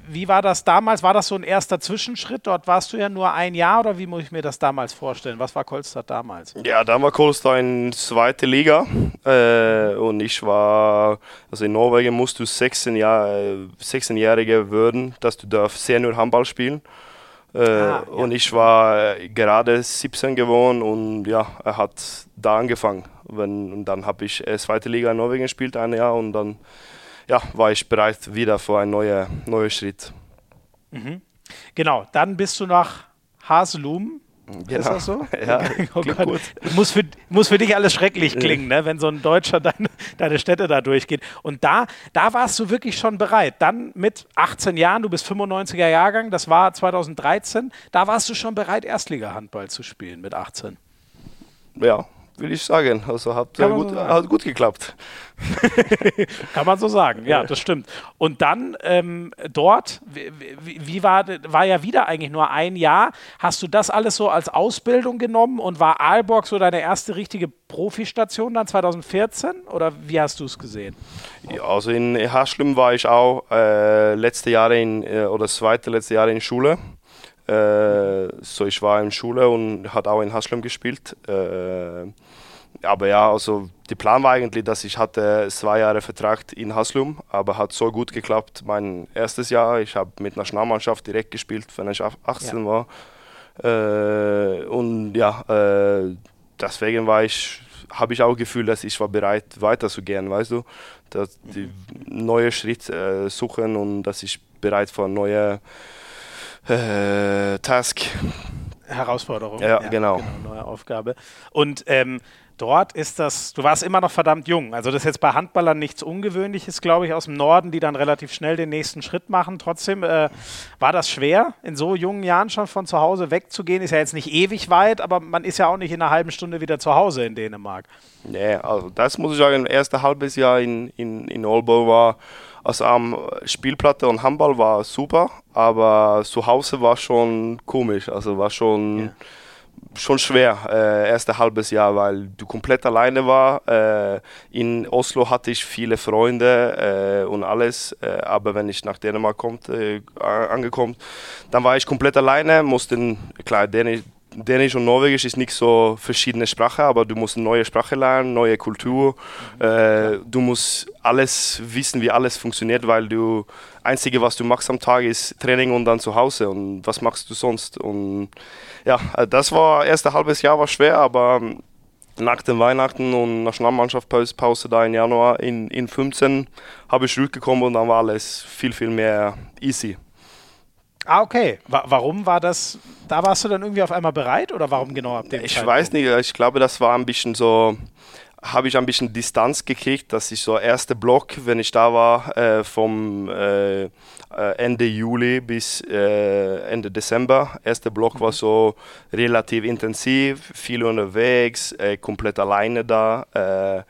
wie war das damals? War das so ein erster Zwischenschritt? Dort warst du ja nur ein Jahr oder wie muss ich mir das damals vorstellen? Was war Kolstadt damals? Ja, da war Kolstadt in zweite Liga äh, und ich war, also in Norwegen musst du 16 Jahr, 16-Jährige werden, dass du darfst Senior Handball spielen. Äh, ah, ja. Und ich war äh, gerade 17 geworden und ja, er hat da angefangen. Wenn, und dann habe ich äh, zweite Liga in Norwegen gespielt, ein Jahr und dann ja, war ich bereit wieder für einen neuen, neuen Schritt. Mhm. Genau, dann bist du nach Haselum Genau. Ist das so? Ja, oh gut. Muss, für, muss für dich alles schrecklich klingen, ne? wenn so ein Deutscher deine, deine Städte da durchgeht. Und da, da warst du wirklich schon bereit. Dann mit 18 Jahren, du bist 95er Jahrgang, das war 2013, da warst du schon bereit, Erstliga-Handball zu spielen mit 18. Ja, will ich sagen. Also hat, äh, gut, so hat gut geklappt. Kann man so sagen, ja, das stimmt. Und dann ähm, dort, wie, wie, war, war ja wieder eigentlich nur ein Jahr. Hast du das alles so als Ausbildung genommen und war Aalborg so deine erste richtige Profistation dann 2014 oder wie hast du es gesehen? Ja, also in Haschlum war ich auch äh, letzte Jahre in, äh, oder zweite letzte Jahre in Schule. Äh, so ich war in Schule und hat auch in Haslum gespielt. Äh, aber ja, also der Plan war eigentlich, dass ich hatte zwei Jahre Vertrag in Haslum, aber hat so gut geklappt. Mein erstes Jahr, ich habe mit Nationalmannschaft direkt gespielt, wenn ich 18 ja. war. Äh, und ja, äh, deswegen war ich habe ich auch Gefühl, dass ich war bereit weiterzugehen, weißt du, dass die neue Schritt äh, suchen und dass ich bereit für neue äh, Task. Herausforderung. Ja, genau. genau. Neue Aufgabe. Und ähm, dort ist das, du warst immer noch verdammt jung. Also das ist jetzt bei Handballern nichts Ungewöhnliches, glaube ich, aus dem Norden, die dann relativ schnell den nächsten Schritt machen. Trotzdem äh, war das schwer, in so jungen Jahren schon von zu Hause wegzugehen. Ist ja jetzt nicht ewig weit, aber man ist ja auch nicht in einer halben Stunde wieder zu Hause in Dänemark. Nee, also das muss ich sagen, das erste halbes Jahr in, in, in Aalborg war, also am Spielplatte und Handball war super, aber zu Hause war schon komisch, also war schon... Ja. schon schwer, äh, erste halbes Jahr, weil du komplett alleine war. Äh, in Oslo hatte ich viele Freunde äh, und alles, äh, aber wenn ich nach Dänemark kommt, äh, angekommen, dann war ich komplett alleine, musste, klar, Dänisch, Dänisch und Norwegisch ist nicht so verschiedene Sprache, aber du musst eine neue Sprache lernen, neue Kultur. Äh, du musst alles wissen, wie alles funktioniert, weil du einzige, was du machst am Tag, ist Training und dann zu Hause. Und was machst du sonst? Und ja, äh, das war erste halbes Jahr war schwer, aber ähm, nach den Weihnachten und Nationalmannschaftspause da im Januar in, in 15 habe ich zurückgekommen und dann war alles viel, viel mehr easy. Ah, okay. Wa warum war das, da warst du dann irgendwie auf einmal bereit oder warum genau ab dem Ich Zeitpunkt? weiß nicht, ich glaube, das war ein bisschen so, habe ich ein bisschen Distanz gekriegt, dass ich so erste Block, wenn ich da war, äh, vom äh, äh Ende Juli bis äh, Ende Dezember. Erster Block war so relativ intensiv, viel unterwegs, äh, komplett alleine da.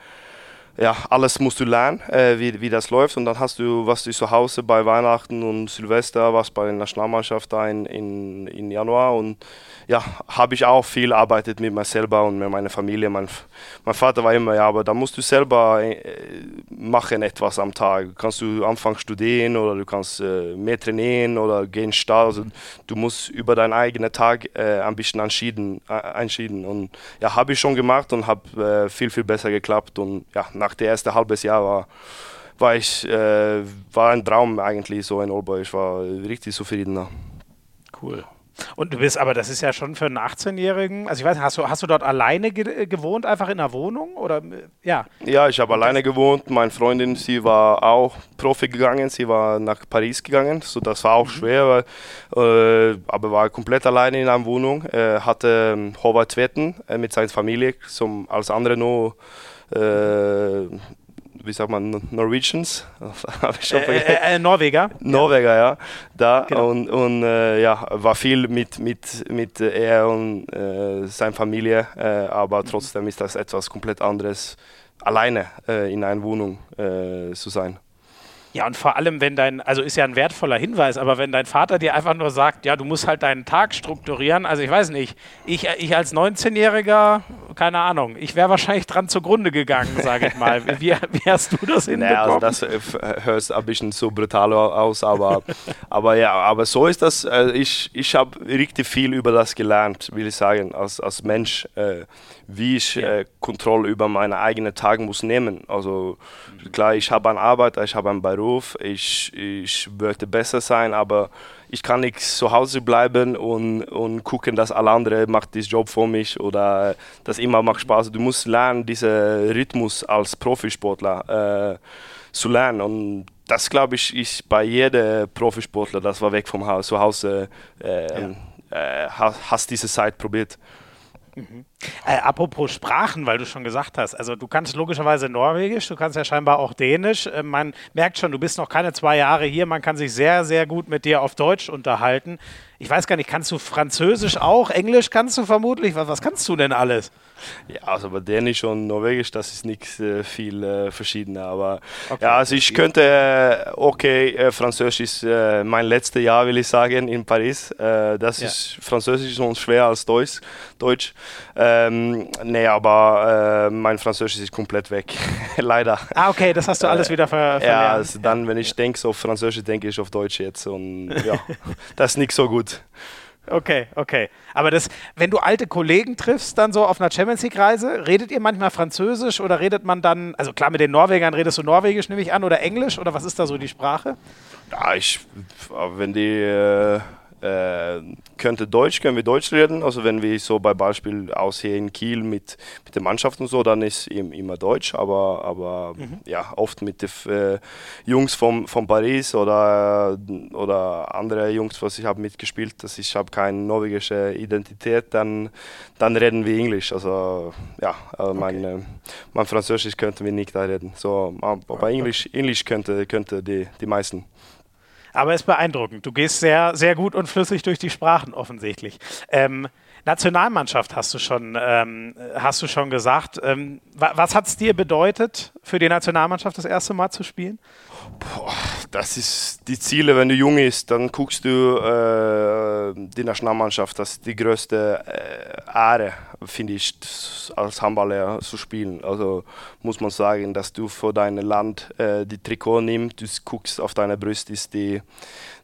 Ja, alles musst du lernen, äh, wie, wie das läuft. Und dann hast du, was du zu Hause bei Weihnachten und Silvester, was bei der Nationalmannschaft da in, in, in Januar. Und ja, habe ich auch viel arbeitet mit mir selber und mit meiner Familie. Mein, mein Vater war immer, ja, aber da musst du selber äh, machen etwas am Tag. Kannst du anfangen studieren oder du kannst äh, mehr trainieren oder gehen Start. Also du musst über deinen eigenen Tag äh, ein bisschen entschieden, äh, entschieden. Und ja, habe ich schon gemacht und habe äh, viel, viel besser geklappt. Und ja, dem ersten halbes Jahr war war ich äh, war ein Traum eigentlich so in Oldboy. Ich war richtig zufrieden. Cool. Und du bist, aber das ist ja schon für einen 18-Jährigen, also ich weiß hast du, hast du dort alleine ge gewohnt, einfach in einer Wohnung? Oder ja? Ja, ich habe alleine gewohnt. Meine Freundin, sie war auch Profi gegangen, sie war nach Paris gegangen, so das war auch mhm. schwer, weil, äh, aber war komplett alleine in einer Wohnung. Er hatte ähm, Howard Wetten äh, mit seiner Familie, zum, als andere nur äh, wie sagt man, Norwegians? äh, äh, äh, Norweger. Norweger, ja. Da genau. und, und äh, ja, war viel mit, mit, mit er und äh, seiner Familie, äh, aber trotzdem ist das etwas komplett anderes, alleine in einer Wohnung zu sein. Ja, und vor allem, wenn dein, also ist ja ein wertvoller Hinweis, aber wenn dein Vater dir einfach nur sagt, ja, du musst halt deinen Tag strukturieren, also ich weiß nicht, ich, ich als 19-Jähriger, keine Ahnung, ich wäre wahrscheinlich dran zugrunde gegangen, sage ich mal. Wie, wie, hast du das hinbekommen? Naja, also das äh, hört ein bisschen so brutal aus, aber, aber ja, aber so ist das, äh, ich, ich habe richtig viel über das gelernt, will ich sagen, als, als Mensch, äh, wie ich ja. Kontrolle über meine eigenen Tage muss nehmen. Also klar, ich habe eine Arbeit, ich habe einen Beruf, ich, ich möchte besser sein, aber ich kann nicht zu Hause bleiben und, und gucken, dass alle anderen macht diesen Job für mich oder das immer macht Spaß. Du musst lernen, diesen Rhythmus als Profisportler äh, zu lernen und das glaube ich ist bei jedem Profisportler, das war weg vom Haus, zu Hause, äh, ja. äh, hast diese Zeit probiert. Mhm. Äh, apropos Sprachen, weil du schon gesagt hast, also du kannst logischerweise Norwegisch, du kannst ja scheinbar auch Dänisch. Äh, man merkt schon, du bist noch keine zwei Jahre hier, man kann sich sehr, sehr gut mit dir auf Deutsch unterhalten. Ich weiß gar nicht, kannst du Französisch auch? Englisch kannst du vermutlich? Was, was kannst du denn alles? Ja, also bei Dänisch und Norwegisch, das ist nicht äh, viel äh, verschiedener. Aber okay. ja, also ich könnte, äh, okay, äh, Französisch ist äh, mein letztes Jahr, will ich sagen, in Paris. Das ja. ist Französisch ist uns schwer als Deutsch. Deutsch. Ähm, nee, aber mein Französisch ist komplett weg, leider. Ah, okay, das hast du alles wieder ver verlernt. Ja, also dann, wenn ich denke auf Französisch, denke ich auf Deutsch jetzt und ja, das ist nicht so gut. Okay, okay. Aber das, wenn du alte Kollegen triffst, dann so auf einer Champions League-Reise, redet ihr manchmal Französisch oder redet man dann, also klar, mit den Norwegern redest du Norwegisch, nehme ich an, oder Englisch oder was ist da so die Sprache? Ja, ich, wenn die äh, äh, könnte Deutsch, können wir Deutsch reden. Also wenn wir so bei Beispiel aus hier in Kiel mit, mit der Mannschaft und so, dann ist immer Deutsch, aber, aber mhm. ja, oft mit den äh, Jungs von, von Paris oder, oder andere Jungs, was ich habe mitgespielt, dass ich habe keine norwegische Identität, dann, dann reden wir Englisch. Also ja, also okay. mein, äh, mein Französisch könnte wir nicht da reden. So, aber Englisch, Englisch könnte, könnte die, die meisten. Aber es ist beeindruckend. Du gehst sehr, sehr gut und flüssig durch die Sprachen offensichtlich. Ähm, Nationalmannschaft hast du schon, ähm, hast du schon gesagt. Ähm, was hat es dir bedeutet, für die Nationalmannschaft das erste Mal zu spielen? Boah, das ist die Ziele, wenn du jung bist, dann guckst du äh, die Nationalmannschaft, das ist die größte äh, Ehre, finde ich, als Handballer zu spielen. Also muss man sagen, dass du für dein Land äh, die Trikot nimmst, du guckst auf deine Brust, ist die,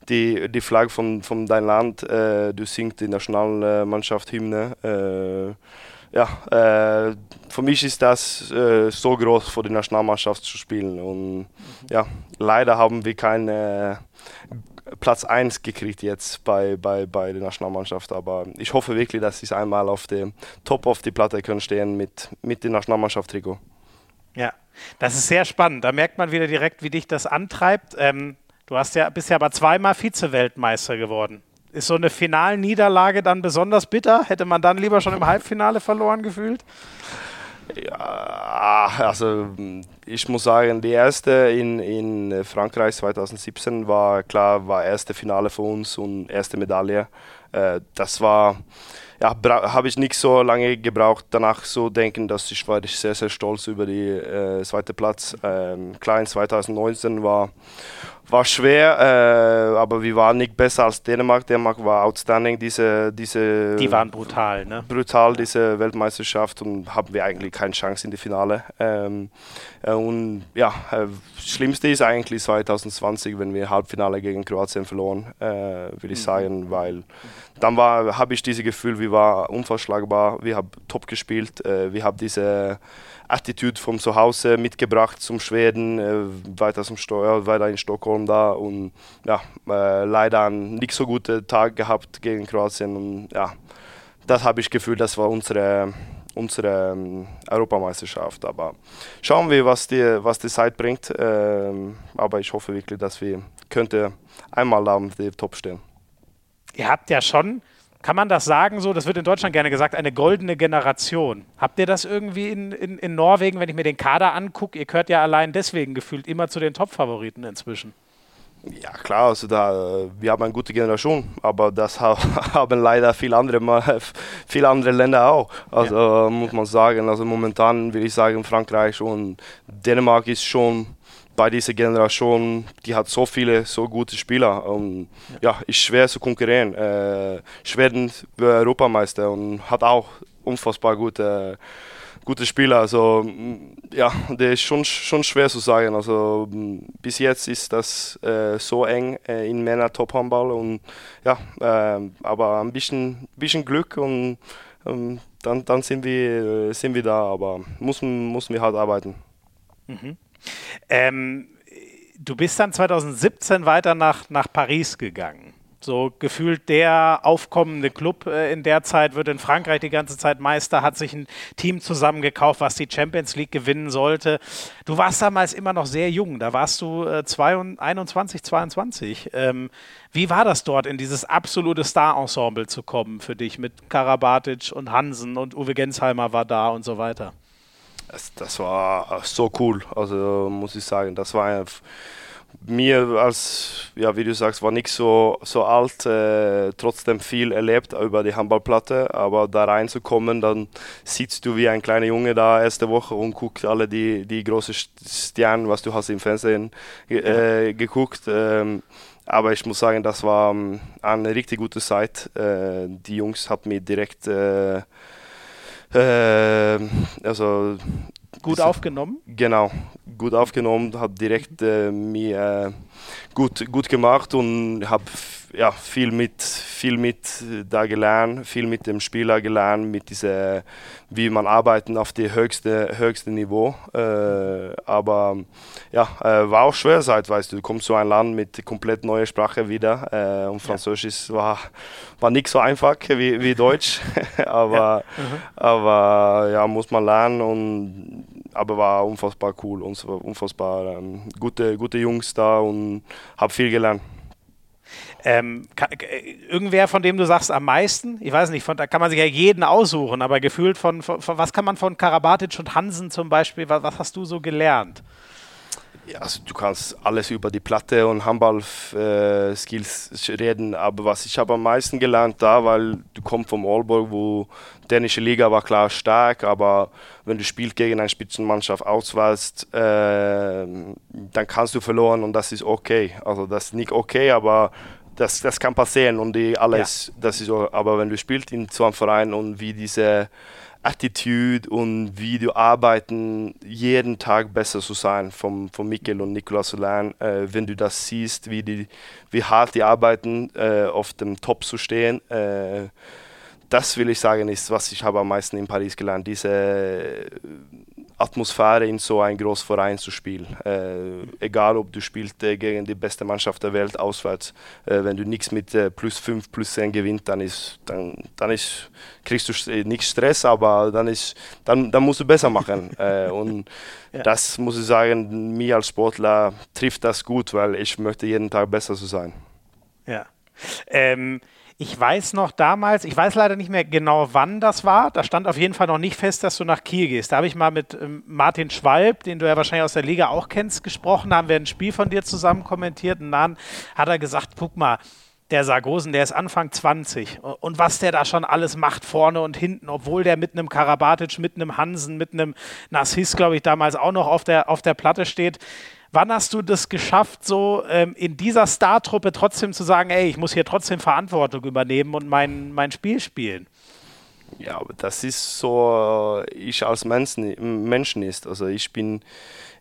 die, die Flagge von, von deinem Land, äh, du singst die Nationalmannschaft Hymne äh, ja, äh, für mich ist das äh, so groß für die Nationalmannschaft zu spielen. Und ja, leider haben wir keinen äh, Platz 1 gekriegt jetzt bei, bei, bei der Nationalmannschaft. Aber ich hoffe wirklich, dass sie einmal auf dem Top auf die Platte können stehen mit, mit dem Nationalmannschaft-Trikot. Ja, das ist sehr spannend. Da merkt man wieder direkt, wie dich das antreibt. Ähm, du hast ja bisher aber zweimal Vize-Weltmeister geworden. Ist so eine Finalniederlage dann besonders bitter? Hätte man dann lieber schon im Halbfinale verloren gefühlt? Ja, also ich muss sagen, die erste in, in Frankreich 2017 war klar, war erste Finale für uns und erste Medaille. Äh, das war, ja, habe ich nicht so lange gebraucht, danach so denken, dass ich war sehr, sehr stolz über die äh, zweite Platz. Ähm, klar, in 2019 war war schwer, äh, aber wir waren nicht besser als Dänemark. Dänemark war outstanding, diese, diese Die waren brutal, ne? Brutal, diese Weltmeisterschaft und haben wir eigentlich keine Chance in die Finale. Ähm, äh, und ja, äh, Schlimmste ist eigentlich 2020, wenn wir Halbfinale gegen Kroatien verloren, äh, würde ich mhm. sagen, weil dann war, habe ich dieses Gefühl, wir waren unverschlagbar, wir haben top gespielt, äh, wir haben diese Attitude vom Zuhause mitgebracht zum Schweden, äh, weiter, zum Sto weiter in Stockholm da und ja, äh, leider einen nicht so guten Tag gehabt gegen Kroatien und ja, das habe ich gefühlt, das war unsere, unsere ähm, Europameisterschaft. Aber schauen wir, was die, was die Zeit bringt. Ähm, aber ich hoffe wirklich, dass wir könnte einmal am Top stehen. Ihr habt ja schon kann man das sagen so? Das wird in Deutschland gerne gesagt, eine goldene Generation. Habt ihr das irgendwie in, in, in Norwegen, wenn ich mir den Kader angucke? Ihr gehört ja allein deswegen gefühlt immer zu den Top-Favoriten inzwischen. Ja klar, also da, wir haben eine gute Generation, aber das haben leider viele andere, viele andere Länder auch. Also ja. muss man sagen, also momentan will ich sagen Frankreich und Dänemark ist schon bei dieser Generation, die hat so viele so gute Spieler. Und ja, ist schwer zu konkurrieren. Äh, Schweden war Europameister und hat auch unfassbar gute, gute Spieler. Also ja, der ist schon, schon schwer zu sagen. Also bis jetzt ist das äh, so eng äh, in Männer Top Handball und ja, äh, aber ein bisschen, bisschen Glück und ähm, dann, dann sind wir, sind wir da. Aber müssen, müssen wir halt arbeiten. Mhm. Ähm, du bist dann 2017 weiter nach, nach Paris gegangen. So gefühlt der aufkommende Club äh, in der Zeit wird in Frankreich die ganze Zeit Meister, hat sich ein Team zusammengekauft, was die Champions League gewinnen sollte. Du warst damals immer noch sehr jung, da warst du äh, 21, 22. Ähm, wie war das dort, in dieses absolute Star-Ensemble zu kommen für dich mit Karabatic und Hansen und Uwe Gensheimer war da und so weiter? Das, das war so cool. Also muss ich sagen, das war mir als, ja, wie du sagst, war nicht so, so alt, äh, trotzdem viel erlebt über die Handballplatte, aber da reinzukommen, dann sitzt du wie ein kleiner Junge da erste Woche und guckst alle die, die großen Sterne, was du hast im Fernsehen äh, geguckt. Ähm, aber ich muss sagen, das war ähm, eine richtig gute Zeit. Äh, die Jungs haben mir direkt äh, also gut aufgenommen? Genau, gut aufgenommen, hat direkt äh, mir äh, gut, gut gemacht und habe ja, viel mit, viel mit da gelernt, viel mit dem Spieler gelernt, mit dieser, wie man arbeitet auf dem höchsten höchste Niveau. Äh, aber ja, äh, war auch schwer zeitweise. Du kommst zu einem Land mit komplett neuer Sprache wieder äh, und Französisch ja. war, war nicht so einfach wie, wie Deutsch, aber, ja. Mhm. aber ja, muss man lernen und aber war unfassbar cool, unfassbar ähm, gute, gute Jungs da und habe viel gelernt. Ähm, kann, irgendwer, von dem du sagst, am meisten? Ich weiß nicht, von, da kann man sich ja jeden aussuchen, aber gefühlt von, von, von was kann man von Karabatic und Hansen zum Beispiel, was, was hast du so gelernt? Ja, also du kannst alles über die Platte und Handball-Skills äh, reden, aber was ich habe am meisten gelernt da, weil du kommst vom Aalborg, wo dänische Liga war klar stark, aber wenn du spielst gegen eine Spitzenmannschaft auswählst, äh, dann kannst du verloren und das ist okay. Also das ist nicht okay, aber das, das kann passieren und die alles, ja. das ist aber wenn du spielst in so einem Verein und wie diese Attitude und wie du arbeiten, jeden Tag besser zu sein, vom, von Mikkel und Nikolaus zu lernen. Äh, wenn du das siehst, wie, die, wie hart die arbeiten, äh, auf dem Top zu stehen. Äh, das will ich sagen, ist, was ich habe am meisten in Paris gelernt. Diese Atmosphäre in so einem großen Verein zu spielen. Äh, egal, ob du spielst äh, gegen die beste Mannschaft der Welt auswärts, äh, wenn du nichts mit äh, plus 5, plus 10 gewinnst, dann, ist, dann, dann ist, kriegst du äh, nicht Stress, aber dann, ist, dann, dann musst du besser machen. Äh, und ja. das muss ich sagen, mir als Sportler trifft das gut, weil ich möchte jeden Tag besser zu sein. Ja. Ähm, ich weiß noch damals, ich weiß leider nicht mehr genau, wann das war. Da stand auf jeden Fall noch nicht fest, dass du nach Kiel gehst. Da habe ich mal mit ähm, Martin Schwalb, den du ja wahrscheinlich aus der Liga auch kennst, gesprochen. Da haben wir ein Spiel von dir zusammen kommentiert. Und dann hat er gesagt: guck mal, der Sargosen, der ist Anfang 20 und was der da schon alles macht vorne und hinten, obwohl der mit einem Karabatic, mit einem Hansen, mit einem Nassis, glaube ich, damals auch noch auf der, auf der Platte steht. Wann hast du das geschafft, so ähm, in dieser Startruppe trotzdem zu sagen, ey, ich muss hier trotzdem Verantwortung übernehmen und mein, mein Spiel spielen? Ja, aber das ist so, ich als Menschen, Menschen ist. Also ich bin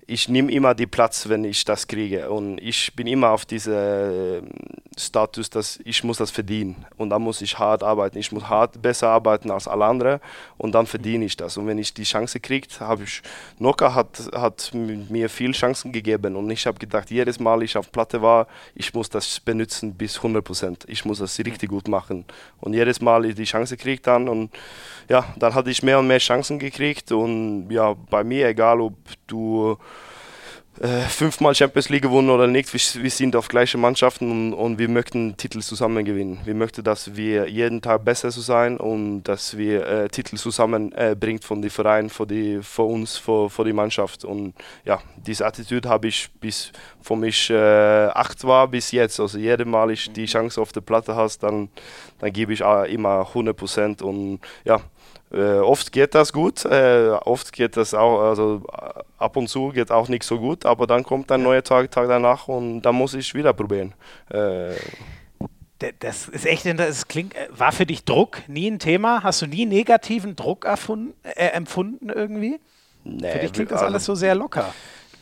ich nehme immer die Platz, wenn ich das kriege. Und ich bin immer auf diesem ähm, Status, dass ich muss das verdienen. Und dann muss ich hart arbeiten. Ich muss hart besser arbeiten als alle anderen und dann verdiene ich das. Und wenn ich die Chance kriege, habe ich, Noka hat, hat mir viel Chancen gegeben. Und ich habe gedacht, jedes Mal ich auf Platte war, ich muss das benutzen bis 100 Prozent. Ich muss das richtig gut machen. Und jedes Mal ich die Chance kriege dann und ja, dann hatte ich mehr und mehr Chancen gekriegt. Und ja, bei mir, egal ob du äh, fünfmal Champions League gewonnen oder nicht, wir, wir sind auf gleiche Mannschaften und, und, wir möchten Titel zusammen gewinnen. Wir möchten, dass wir jeden Tag besser zu sein und dass wir äh, Titel zusammen äh, von den Vereinen, für, die, für uns, für, für die Mannschaft. Und ja, diese Attitüde habe ich bis von mich äh, acht war bis jetzt. Also jedes Mal ich die Chance auf der Platte hast, dann, dann gebe ich immer 100 Prozent und ja, äh, oft geht das gut, äh, oft geht das auch, also äh, ab und zu geht auch nicht so gut, aber dann kommt ein neuer Tag, Tag danach und dann muss ich wieder probieren. Äh, das ist echt, das klingt, äh, war für dich Druck nie ein Thema? Hast du nie negativen Druck erfunden, äh, empfunden irgendwie? Nee, für dich klingt das alles so sehr locker.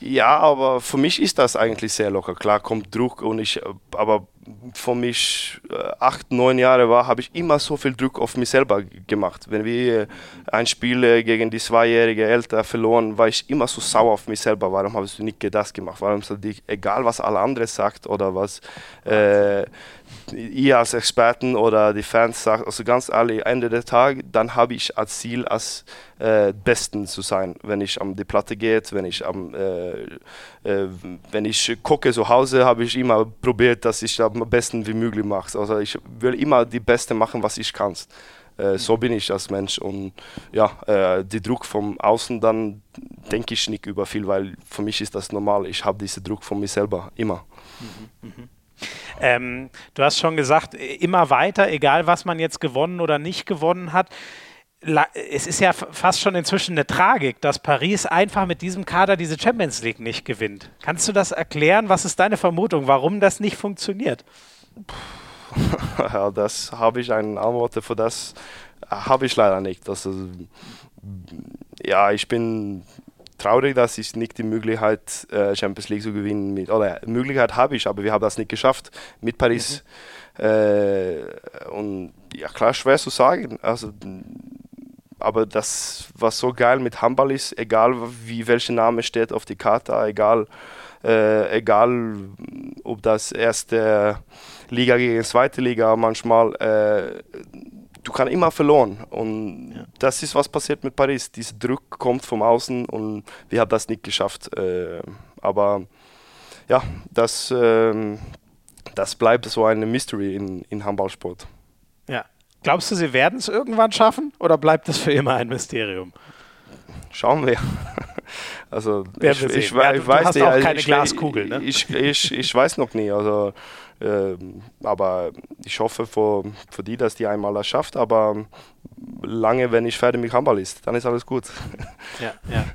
Ja, aber für mich ist das eigentlich sehr locker. Klar kommt Druck und ich, aber von mich äh, acht, neun Jahre war, habe ich immer so viel Druck auf mich selber gemacht. Wenn wir ein Spiel äh, gegen die zweijährige Eltern verloren, war ich immer so sauer auf mich selber. Warum habe ich nicht das gemacht? Warum soll ich, egal was alle anderen sagt oder was äh, ihr als Experten oder die Fans sagt, also ganz ehrlich, Ende des Tages, dann habe ich als Ziel, als äh, Besten zu sein. Wenn ich an die Platte gehe, wenn ich am, äh, äh, wenn ich gucke zu Hause, habe ich immer probiert, dass ich am besten wie möglich mache. Also ich will immer die Beste machen, was ich kann. Äh, so bin ich als Mensch und ja, äh, die Druck vom Außen, dann denke ich nicht über viel, weil für mich ist das normal. Ich habe diesen Druck von mir selber immer. Mhm, mh. Ähm, du hast schon gesagt, immer weiter, egal was man jetzt gewonnen oder nicht gewonnen hat. Es ist ja fast schon inzwischen eine Tragik, dass Paris einfach mit diesem Kader diese Champions League nicht gewinnt. Kannst du das erklären? Was ist deine Vermutung, warum das nicht funktioniert? Ja, das habe ich eine Antwort für das habe ich leider nicht. Also, ja, ich bin traurig, dass ich nicht die Möglichkeit äh, Champions League zu gewinnen mit oder Möglichkeit habe ich, aber wir haben das nicht geschafft mit Paris. Mhm. Äh, und ja klar, schwer zu sagen. Also aber das, was so geil mit Handball ist, egal wie welcher Name steht auf die Karte, egal, äh, egal ob das erste Liga gegen zweite Liga manchmal, äh, du kannst immer verloren. Und ja. das ist, was passiert mit Paris. Dieser Druck kommt vom Außen und wir haben das nicht geschafft. Äh, aber ja, das, äh, das bleibt so eine Mystery in, in Handballsport. Ja. Glaubst du, sie werden es irgendwann schaffen oder bleibt das für immer ein Mysterium? Schauen wir. Also ich, ich, ich, ja, du, weiß du hast auch keine Glaskugel, ne? Ich, ich, ich, weiß noch nie. Also aber ich hoffe für, für die, dass die einmal das schafft. Aber lange, wenn ich fertig mit Handball ist, dann ist alles gut. Ja, ja.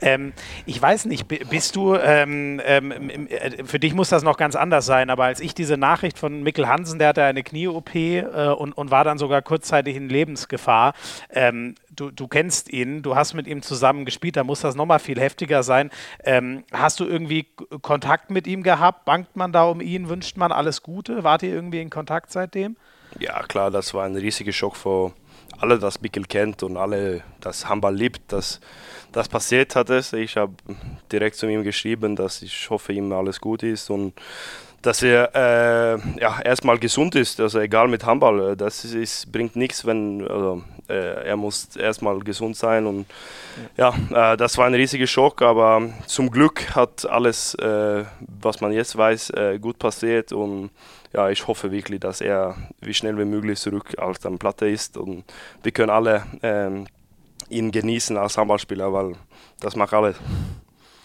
Ähm, ich weiß nicht, bist du, ähm, ähm, äh, für dich muss das noch ganz anders sein, aber als ich diese Nachricht von Mikkel Hansen, der hatte eine Knie-OP äh, und, und war dann sogar kurzzeitig in Lebensgefahr, ähm, du, du kennst ihn, du hast mit ihm zusammen gespielt, da muss das nochmal viel heftiger sein. Ähm, hast du irgendwie Kontakt mit ihm gehabt? Bangt man da um ihn? Wünscht man alles Gute? Wart ihr irgendwie in Kontakt seitdem? Ja, klar, das war ein riesiger Schock für alle, das Mikkel kennt und alle das Handball liebt, dass das passiert hat. Ich habe direkt zu ihm geschrieben, dass ich hoffe, ihm alles gut ist und dass er äh, ja, erstmal gesund ist, also egal mit Handball, äh, das ist, bringt nichts, wenn also, äh, er muss erstmal gesund sein und ja, äh, das war ein riesiger Schock, aber zum Glück hat alles, äh, was man jetzt weiß, äh, gut passiert und ja, ich hoffe wirklich, dass er wie schnell wie möglich zurück auf der Platte ist und wir können alle ähm, ihn genießen als Handballspieler, weil das macht alles.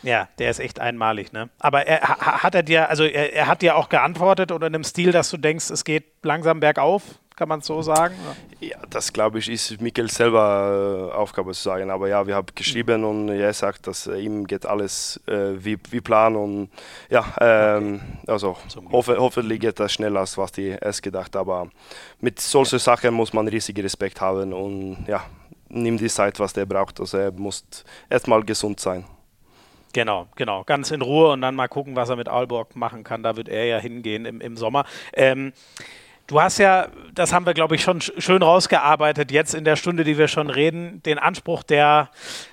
Ja, der ist echt einmalig, ne? Aber er, hat er dir, also er, er, hat dir auch geantwortet oder in einem Stil, dass du denkst, es geht langsam bergauf, kann man so sagen? Ja, das glaube ich ist Mikkel selber äh, Aufgabe zu sagen. Aber ja, wir haben geschrieben und er sagt, dass äh, ihm geht alles äh, wie, wie Plan und ja, ähm, okay. also hoffe, hoffentlich geht das schneller als was die erst gedacht. Aber mit solchen Sachen muss man riesigen Respekt haben und ja, nimm die Zeit, was der braucht. Also er muss erstmal gesund sein. Genau, genau. Ganz in Ruhe und dann mal gucken, was er mit Aalborg machen kann. Da wird er ja hingehen im, im Sommer. Ähm, du hast ja, das haben wir, glaube ich, schon schön rausgearbeitet, jetzt in der Stunde, die wir schon reden, den Anspruch, der,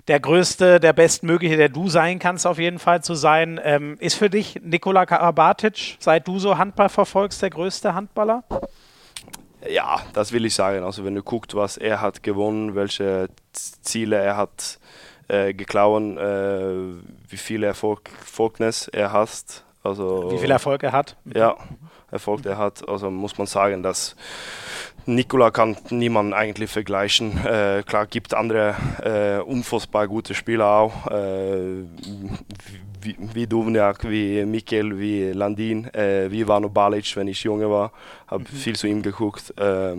der größte, der bestmögliche, der du sein kannst, auf jeden Fall zu sein. Ähm, ist für dich Nikola Karabatic, seit du so Handball verfolgst, der größte Handballer? Ja, das will ich sagen. Also wenn du guckst, was er hat gewonnen, welche Ziele er hat äh, geklauen, äh, wie viel Erfolg, Erfolgnis er hat. Also, wie viel Erfolg er hat? Ja, Erfolg er hat. Also muss man sagen, dass Nikola kann niemand eigentlich vergleichen. Äh, klar gibt andere äh, unfassbar gute Spieler auch, äh, wie, wie Duvniak, wie Mikkel, wie Landin, äh, wie Vano Balic, wenn ich junge war, habe mhm. viel zu ihm geguckt. Äh,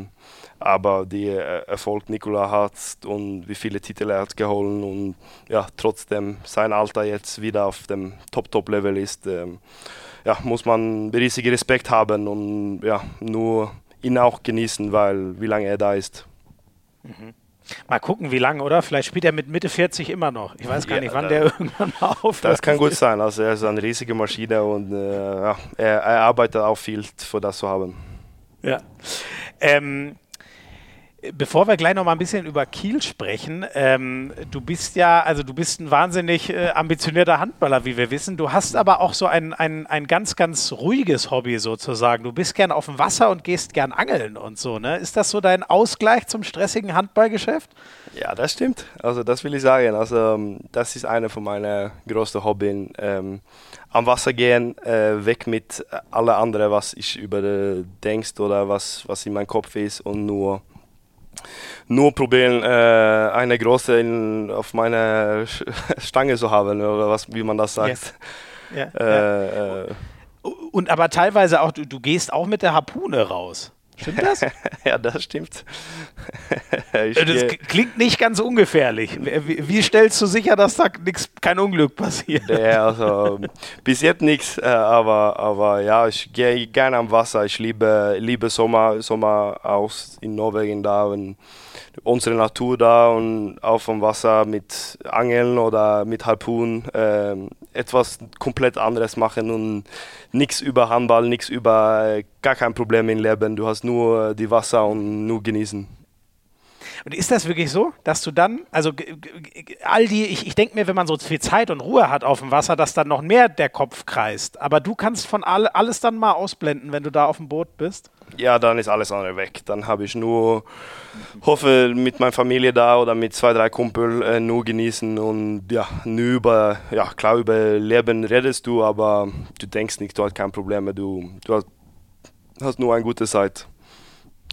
aber die äh, Erfolg Nikola hat und wie viele Titel er hat geholt und ja, trotzdem sein Alter jetzt wieder auf dem Top-Top-Level ist, ähm, ja, muss man riesigen Respekt haben und ja, nur ihn auch genießen, weil wie lange er da ist. Mhm. Mal gucken, wie lange, oder? Vielleicht spielt er mit Mitte 40 immer noch. Ich weiß gar ja, nicht, wann der irgendwann mal aufhört. Das kann gut sein. Also er ist eine riesige Maschine und äh, ja, er, er, arbeitet auch viel für das zu haben. Ja. Ähm, Bevor wir gleich noch mal ein bisschen über Kiel sprechen, ähm, du bist ja, also du bist ein wahnsinnig äh, ambitionierter Handballer, wie wir wissen. Du hast aber auch so ein, ein, ein ganz, ganz ruhiges Hobby sozusagen. Du bist gern auf dem Wasser und gehst gern angeln und so, ne? Ist das so dein Ausgleich zum stressigen Handballgeschäft? Ja, das stimmt. Also das will ich sagen. Also ähm, das ist eine von meinen größten Hobbys. Ähm, am Wasser gehen, äh, weg mit allem anderen, was ich über äh, denkst oder was, was in meinem Kopf ist und nur nur probieren, äh, eine große in, auf meiner Stange zu haben, oder was, wie man das sagt. Yes. Ja, äh, ja. Äh. Und aber teilweise auch, du, du, gehst auch mit der Harpune raus. Stimmt das? ja, das stimmt. Äh, das klingt nicht ganz ungefährlich. Wie, wie, stellst du sicher, dass da nix, kein Unglück passiert? Ja, also bis jetzt nichts, äh, aber, aber ja, ich gehe gerne am Wasser. Ich liebe, liebe Sommer, Sommer aus in Norwegen da und unsere Natur da und auf dem Wasser mit Angeln oder mit Harpun äh, etwas komplett anderes machen und nichts über Handball, nichts über äh, gar kein Problem im Leben. Du hast nur die Wasser und nur genießen. Und ist das wirklich so, dass du dann, also all die, ich, ich denke mir, wenn man so viel Zeit und Ruhe hat auf dem Wasser, dass dann noch mehr der Kopf kreist. Aber du kannst von all, alles dann mal ausblenden, wenn du da auf dem Boot bist? Ja, dann ist alles andere weg. Dann habe ich nur, hoffe mit meiner Familie da oder mit zwei, drei Kumpel äh, nur genießen und ja, nur über, ja klar, über Leben redest du, aber du denkst nicht, du hast keine Probleme, du, du hast, hast nur eine gute Zeit.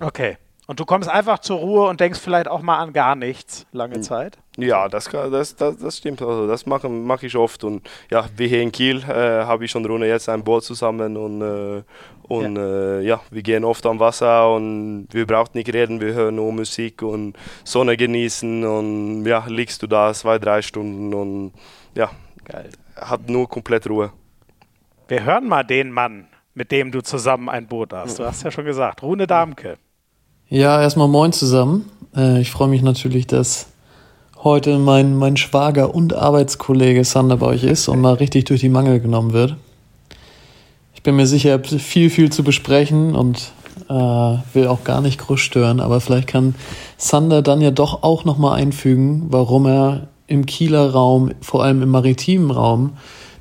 Okay. Und du kommst einfach zur Ruhe und denkst vielleicht auch mal an gar nichts lange Zeit? Ja, das, das, das, das stimmt. Also das mache mach ich oft. Und ja, wie hier in Kiel äh, habe ich und Rune jetzt ein Boot zusammen und, äh, und ja. Äh, ja. wir gehen oft am Wasser und wir brauchen nicht reden, wir hören nur Musik und Sonne genießen und ja, liegst du da zwei, drei Stunden und ja, Geil. hat nur komplett Ruhe. Wir hören mal den Mann, mit dem du zusammen ein Boot hast. Du hast ja schon gesagt, Rune Damke. Ja, erstmal moin zusammen. Äh, ich freue mich natürlich, dass heute mein, mein Schwager und Arbeitskollege Sander bei euch ist und mal richtig durch die Mangel genommen wird. Ich bin mir sicher, viel, viel zu besprechen und äh, will auch gar nicht groß stören, aber vielleicht kann Sander dann ja doch auch nochmal einfügen, warum er im Kieler Raum, vor allem im maritimen Raum,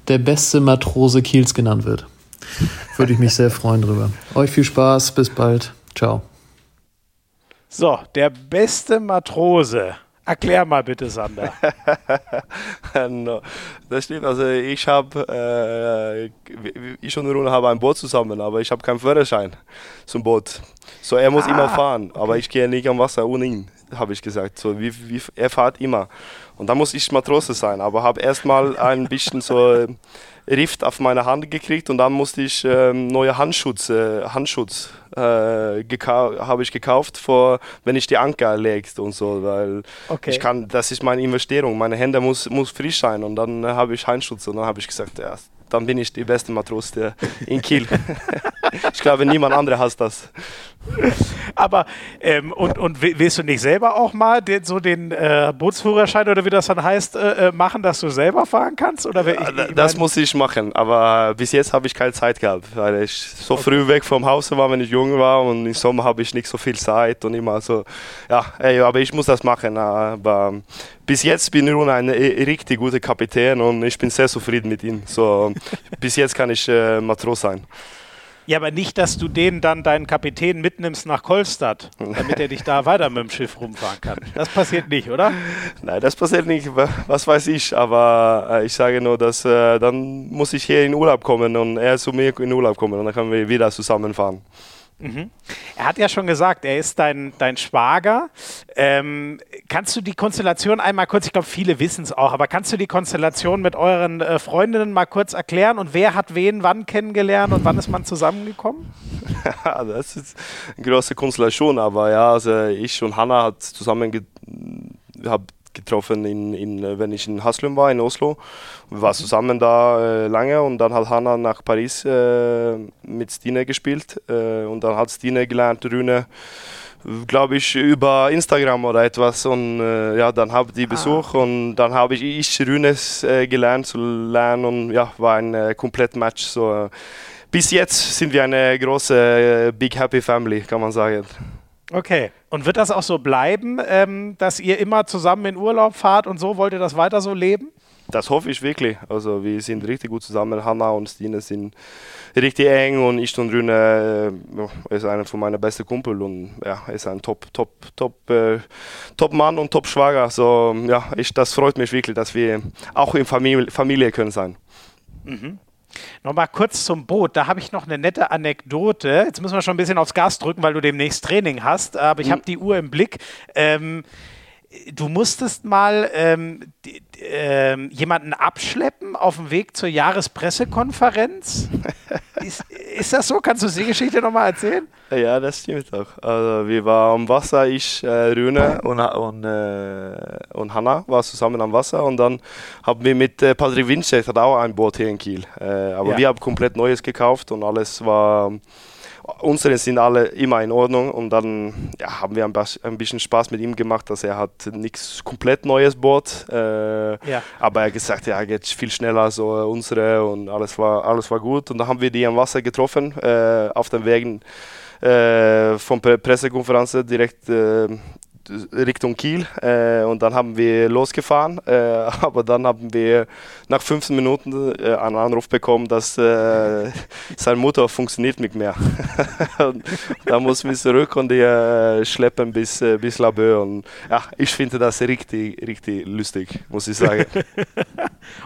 der beste Matrose Kiels genannt wird. Würde ich mich sehr freuen drüber. Euch viel Spaß, bis bald. Ciao. So, der beste Matrose. Erklär mal bitte, Sander. no, das stimmt. Also ich habe, äh, ich und Rune haben ein Boot zusammen, aber ich habe keinen Führerschein zum Boot. So er muss ah, immer fahren, okay. aber ich gehe nicht am Wasser ohne ihn, habe ich gesagt. So wie, wie er fährt immer. Und da muss ich Matrose sein, aber habe erstmal ein bisschen so Rift auf meine Hand gekriegt und dann musste ich ähm, neue Handschutz, äh, Handschutz äh, habe ich gekauft, vor, wenn ich die Anker legst und so, weil okay. ich kann, das ist meine Investierung, meine Hände muss, muss frisch sein und dann äh, habe ich Handschutz und dann habe ich gesagt, ja, dann bin ich die beste Matros der in Kiel. ich glaube, niemand andere hasst das. Aber, ähm, und, und willst du nicht selber auch mal den, so den äh, Bootsführerschein oder wie das dann heißt, äh, äh machen, dass du selber fahren kannst? Oder ich, ich das muss ich machen, aber bis jetzt habe ich keine Zeit gehabt, weil ich so okay. früh weg vom Haus war, wenn ich jung war und im Sommer habe ich nicht so viel Zeit und immer so, ja, ey, aber ich muss das machen. Aber bis jetzt bin ich nun ein äh, richtig guter Kapitän und ich bin sehr zufrieden mit ihm. So, bis jetzt kann ich äh, Matros sein. Ja, aber nicht, dass du den dann deinen Kapitän mitnimmst nach Kolstadt, damit er dich da weiter mit dem Schiff rumfahren kann. Das passiert nicht, oder? Nein, das passiert nicht. Was weiß ich. Aber äh, ich sage nur, dass äh, dann muss ich hier in Urlaub kommen und er zu mir in Urlaub kommen und dann können wir wieder zusammenfahren. Mhm. Er hat ja schon gesagt, er ist dein, dein Schwager. Ähm, kannst du die Konstellation einmal kurz, ich glaube, viele wissen es auch, aber kannst du die Konstellation mit euren äh, Freundinnen mal kurz erklären und wer hat wen wann kennengelernt und wann ist man zusammengekommen? das ist eine große Konstellation, aber ja, also ich und Hanna hat zusammen hab getroffen, in, in, wenn ich in Haslum war, in Oslo. Wir waren mhm. zusammen da äh, lange und dann hat Hanna nach Paris äh, mit Stine gespielt äh, und dann hat Stine gelernt, Rühne glaube ich, über Instagram oder etwas. Und äh, ja, dann habe ich Besuch ah. und dann habe ich, ich Rünes äh, gelernt zu lernen und ja, war ein äh, komplett Match. So, bis jetzt sind wir eine große äh, Big Happy Family, kann man sagen. Okay. Und wird das auch so bleiben, ähm, dass ihr immer zusammen in Urlaub fahrt und so? Wollt ihr das weiter so leben? Das hoffe ich wirklich. Also wir sind richtig gut zusammen. Hanna und Stine sind richtig eng und ich und Rüne äh, ist einer von meinen besten Kumpel und ja, ist ein Top, Top, Top, äh, Top Mann und Top Schwager. So ja, ich, das freut mich wirklich, dass wir auch in Familie, Familie können sein. Mhm. Nochmal kurz zum Boot. Da habe ich noch eine nette Anekdote. Jetzt müssen wir schon ein bisschen aufs Gas drücken, weil du demnächst Training hast. Aber ich mhm. habe die Uhr im Blick. Ähm, du musstest mal ähm, ähm, jemanden abschleppen auf dem Weg zur Jahrespressekonferenz. ist, Ist das so? Kannst du die Geschichte nochmal erzählen? Ja, das stimmt auch. Also wir waren am Wasser, ich, äh, Rüne und, und, äh, und Hanna waren zusammen am Wasser und dann haben wir mit äh, Patrick hat auch ein Boot hier in Kiel. Äh, aber ja. wir haben komplett Neues gekauft und alles war unsere sind alle immer in Ordnung und dann ja, haben wir ein, bisschen Spaß mit ihm gemacht, dass er hat nichts komplett neues Boot, äh, ja. aber er hat gesagt, ja, geht viel schneller als unsere und alles war, alles war gut und dann haben wir die am Wasser getroffen äh, auf den Wegen äh, von Pressekonferenz direkt äh, Richtung Kiel äh, und dann haben wir losgefahren, äh, aber dann haben wir nach 15 Minuten äh, einen Anruf bekommen, dass äh, sein Motor funktioniert nicht mehr. da mussten wir zurück und die äh, schleppen bis, äh, bis Laboe und ja, ich finde das richtig, richtig lustig, muss ich sagen.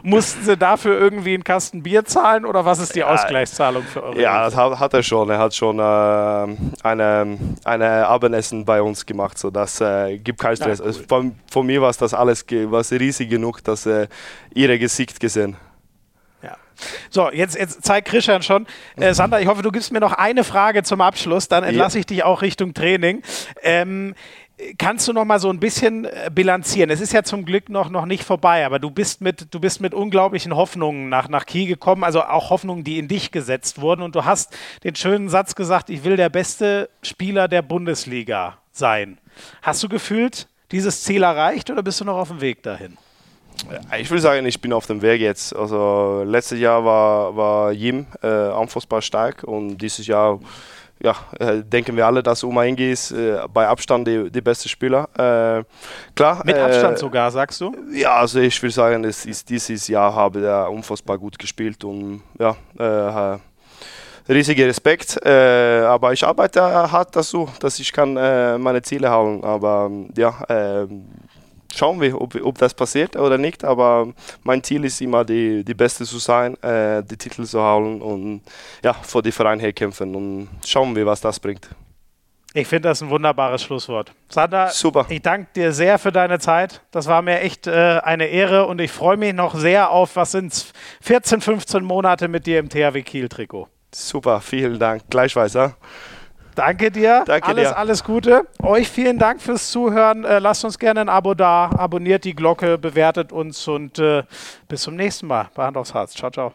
Mussten Sie dafür irgendwie einen Kasten Bier zahlen oder was ist die Ausgleichszahlung für eure? Ja, das hat, hat, er schon. Er hat schon eine, eine Abendessen bei uns gemacht, sodass äh, gibt keinen Stress. Ja, cool. also von, von, mir war es das alles was riesig genug, dass äh, ihre Gesicht gesehen. Ja. So, jetzt, jetzt zeigt Christian schon. Äh, Sander, ich hoffe, du gibst mir noch eine Frage zum Abschluss, dann entlasse ja. ich dich auch Richtung Training. Ähm, Kannst du noch mal so ein bisschen äh, bilanzieren? Es ist ja zum Glück noch, noch nicht vorbei, aber du bist mit, du bist mit unglaublichen Hoffnungen nach, nach Kiel gekommen, also auch Hoffnungen, die in dich gesetzt wurden. Und du hast den schönen Satz gesagt, ich will der beste Spieler der Bundesliga sein. Hast du gefühlt dieses Ziel erreicht oder bist du noch auf dem Weg dahin? Ich würde sagen, ich bin auf dem Weg jetzt. Also letztes Jahr war, war Jim äh, unfassbar stark und dieses Jahr ja, äh, denken wir alle, dass Oma Ingi ist äh, bei Abstand die, die beste Spieler. Äh, klar. Mit Abstand äh, sogar, sagst du? Ja, also ich würde sagen, es ist, dieses Jahr habe er unfassbar gut gespielt und ja, äh, riesiger Respekt. Äh, aber ich arbeite hart dazu, dass ich kann äh, meine Ziele haben. Aber ja, äh, schauen wir, ob, ob das passiert oder nicht. Aber mein Ziel ist immer, die, die Beste zu sein, äh, die Titel zu holen und ja, vor die Verein her kämpfen. Und schauen wir, was das bringt. Ich finde das ein wunderbares Schlusswort. Sander, Super. ich danke dir sehr für deine Zeit. Das war mir echt äh, eine Ehre und ich freue mich noch sehr auf, was sind 14, 15 Monate mit dir im THW Kiel-Trikot. Super, vielen Dank. Gleichweise. Danke dir. Danke alles, dir. alles Gute. Euch vielen Dank fürs Zuhören. Äh, lasst uns gerne ein Abo da, abonniert die Glocke, bewertet uns und äh, bis zum nächsten Mal bei Hand aufs Herz. Ciao, ciao.